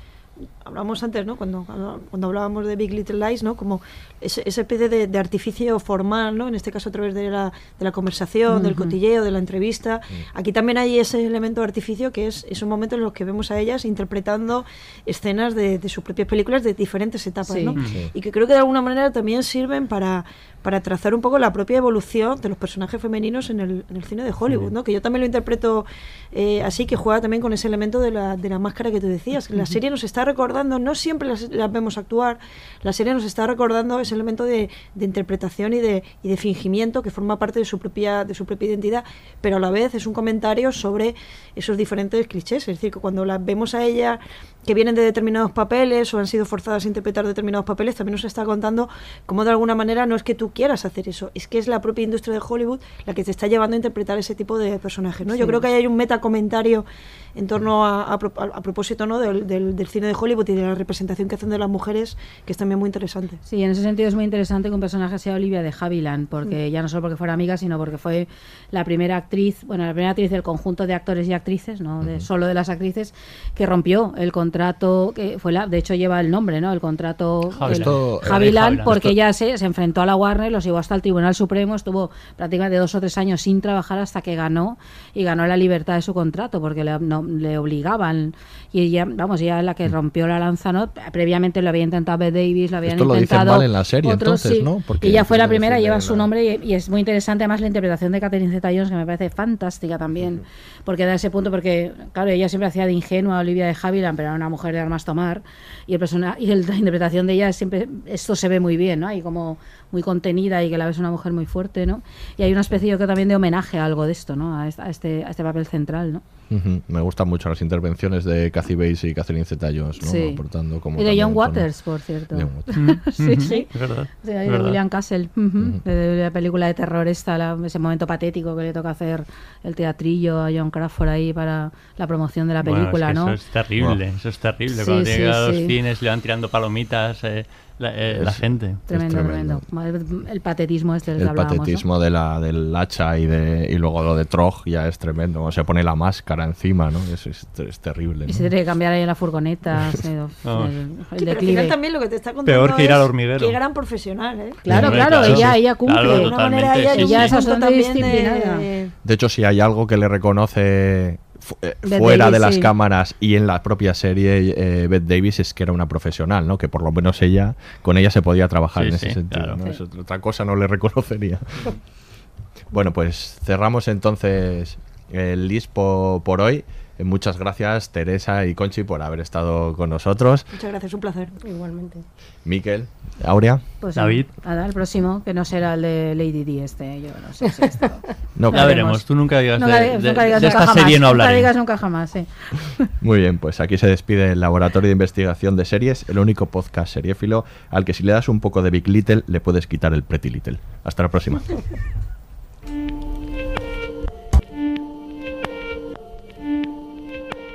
hablamos antes, ¿no? Cuando, cuando, cuando hablábamos de Big Little Lies, ¿no? Como ese, ese especie de, de artificio formal, ¿no? En este caso a través de la, de la conversación, del cotilleo, de la entrevista. Aquí también hay ese elemento de artificio que es esos momentos en los que vemos a ellas interpretando escenas de, de sus propias películas de diferentes etapas, Sí. ¿no? Y que creo que de alguna manera también sirven para, para trazar un poco la propia evolución de los personajes femeninos en el, en el cine de Hollywood, ¿no? Que yo también lo interpreto eh, así, que juega también con ese elemento de la, de la máscara que tú decías. La serie nos está recordando, no siempre las, las vemos actuar, la serie nos está recordando ese elemento de, de interpretación y de, y de fingimiento que forma parte de su propia de su propia identidad, pero a la vez es un comentario sobre esos diferentes clichés. Es decir, que cuando las vemos a ella que vienen de determinados papeles o han sido forzadas a interpretar determinados papeles, también nos está contando cómo de alguna manera no es que tú quieras hacer eso, es que es la propia industria de Hollywood la que te está llevando a interpretar ese tipo de personajes. ¿no? Yo creo que ahí hay un metacomentario en torno a, a, pro- a- propósito ¿no? del, del- del cine de Hollywood y de la representación que hacen de las mujeres, que es también muy interesante. Sí, en ese sentido es muy interesante que un personaje sea Olivia de Havilland, porque ya no solo porque fuera amiga, sino porque fue la primera actriz, bueno, la primera actriz del conjunto de actores y actrices, no de solo de las actrices, que rompió el contrato, que fue la, de hecho lleva el nombre, ¿no? El contrato Esto, eh, porque Esto- ella se, se enfrentó a la Warner, los llevó hasta el Tribunal Supremo, estuvo prácticamente dos o tres años sin trabajar hasta que ganó y ganó la libertad de su contrato, porque le, no- le obligaban. Y ella, vamos, ella es la que rompió la lanza, ¿no? Previamente lo había intentado Bette Davis, lo habían Esto lo dicen intentado. mal en la serie, otros, entonces, sí. ¿no? Porque ella fue la primera, lleva la- su nombre y, y es muy interesante además la interpretación de Catherine Zeta-Jones, que me parece fantástica también, porque da ese punto, porque, claro, ella siempre hacía de ingenua a Olivia de Havilland, pero era una mujer de armas tomar, y el persona, y el- la interpretación de ella siempre, esto se ve muy bien, ¿no? Ahí como muy contenida y que la ves una mujer muy fuerte, ¿no? Y hay una especie, yo creo, también de homenaje a algo de esto, ¿no? A este, a este, a este papel central, ¿no? Ujú, Me gustan mucho las intervenciones de Kathy Bates y Catherine Zeta-Jones, ¿no? Sí. Aportando como Y de John. Waters, por cierto. John Waters. *laughs* sí, Ujú, sí. es verdad, Sí, es de verdad. William Castle, ujú, de, de la película de terror esta, la- ese momento patético que le toca hacer el teatrillo a John Crawford ahí para la promoción de la Bueno, es película, que ¿no? Eso es terrible, eso es terrible. Sí, Cuando sí, llega a los cines le van tirando palomitas eh, la, eh, la gente. Tremendo, tremendo. El, el patetismo este del que El hablábamos, ¿no? patetismo de la, del hacha y, de, y luego lo de Trog ya es tremendo. Cuando se pone la máscara encima, ¿no? Es, es, es terrible. Y ¿no? se tiene que cambiar ahí en la furgoneta, *laughs* sí, *laughs* el, el Sí, pero al declive. final también lo que te está contando Peor que ir al es hormiguero. Qué gran profesional, ¿eh? Claro, claro, ella, ella cumple. Claro, de una manera ella, es también disciplinada. de, De hecho, si hay algo que le reconoce fu- eh, fuera Davis, de las sí. cámaras y en la propia serie, eh, Bette Davis es que era una profesional, ¿no? Que por lo menos ella, con ella se podía trabajar Sí, en sí, ese sentido. claro. ¿no? Sí. Eso- otra cosa no le reconocería. *laughs* bueno, pues cerramos entonces el list po- por hoy. Eh, Muchas gracias, Teresa y Conchi, por haber estado con nosotros. Muchas gracias, un placer. Igualmente. Miquel, Aurea. Pues David. Nada, el próximo, que no será el de Lady D este, yo no sé si esto... *laughs* No, ya veremos, tú nunca digas Nunca, de, digas- de- nunca digas de nunca esta jamás, serie no Nunca hablaré. digas nunca jamás, sí. *laughs* Muy bien, pues aquí se despide el Laboratorio de Investigación de Series, el único podcast seriéfilo al que si le das un poco de Big Little le puedes quitar el Pretty Little. Hasta la próxima. *laughs*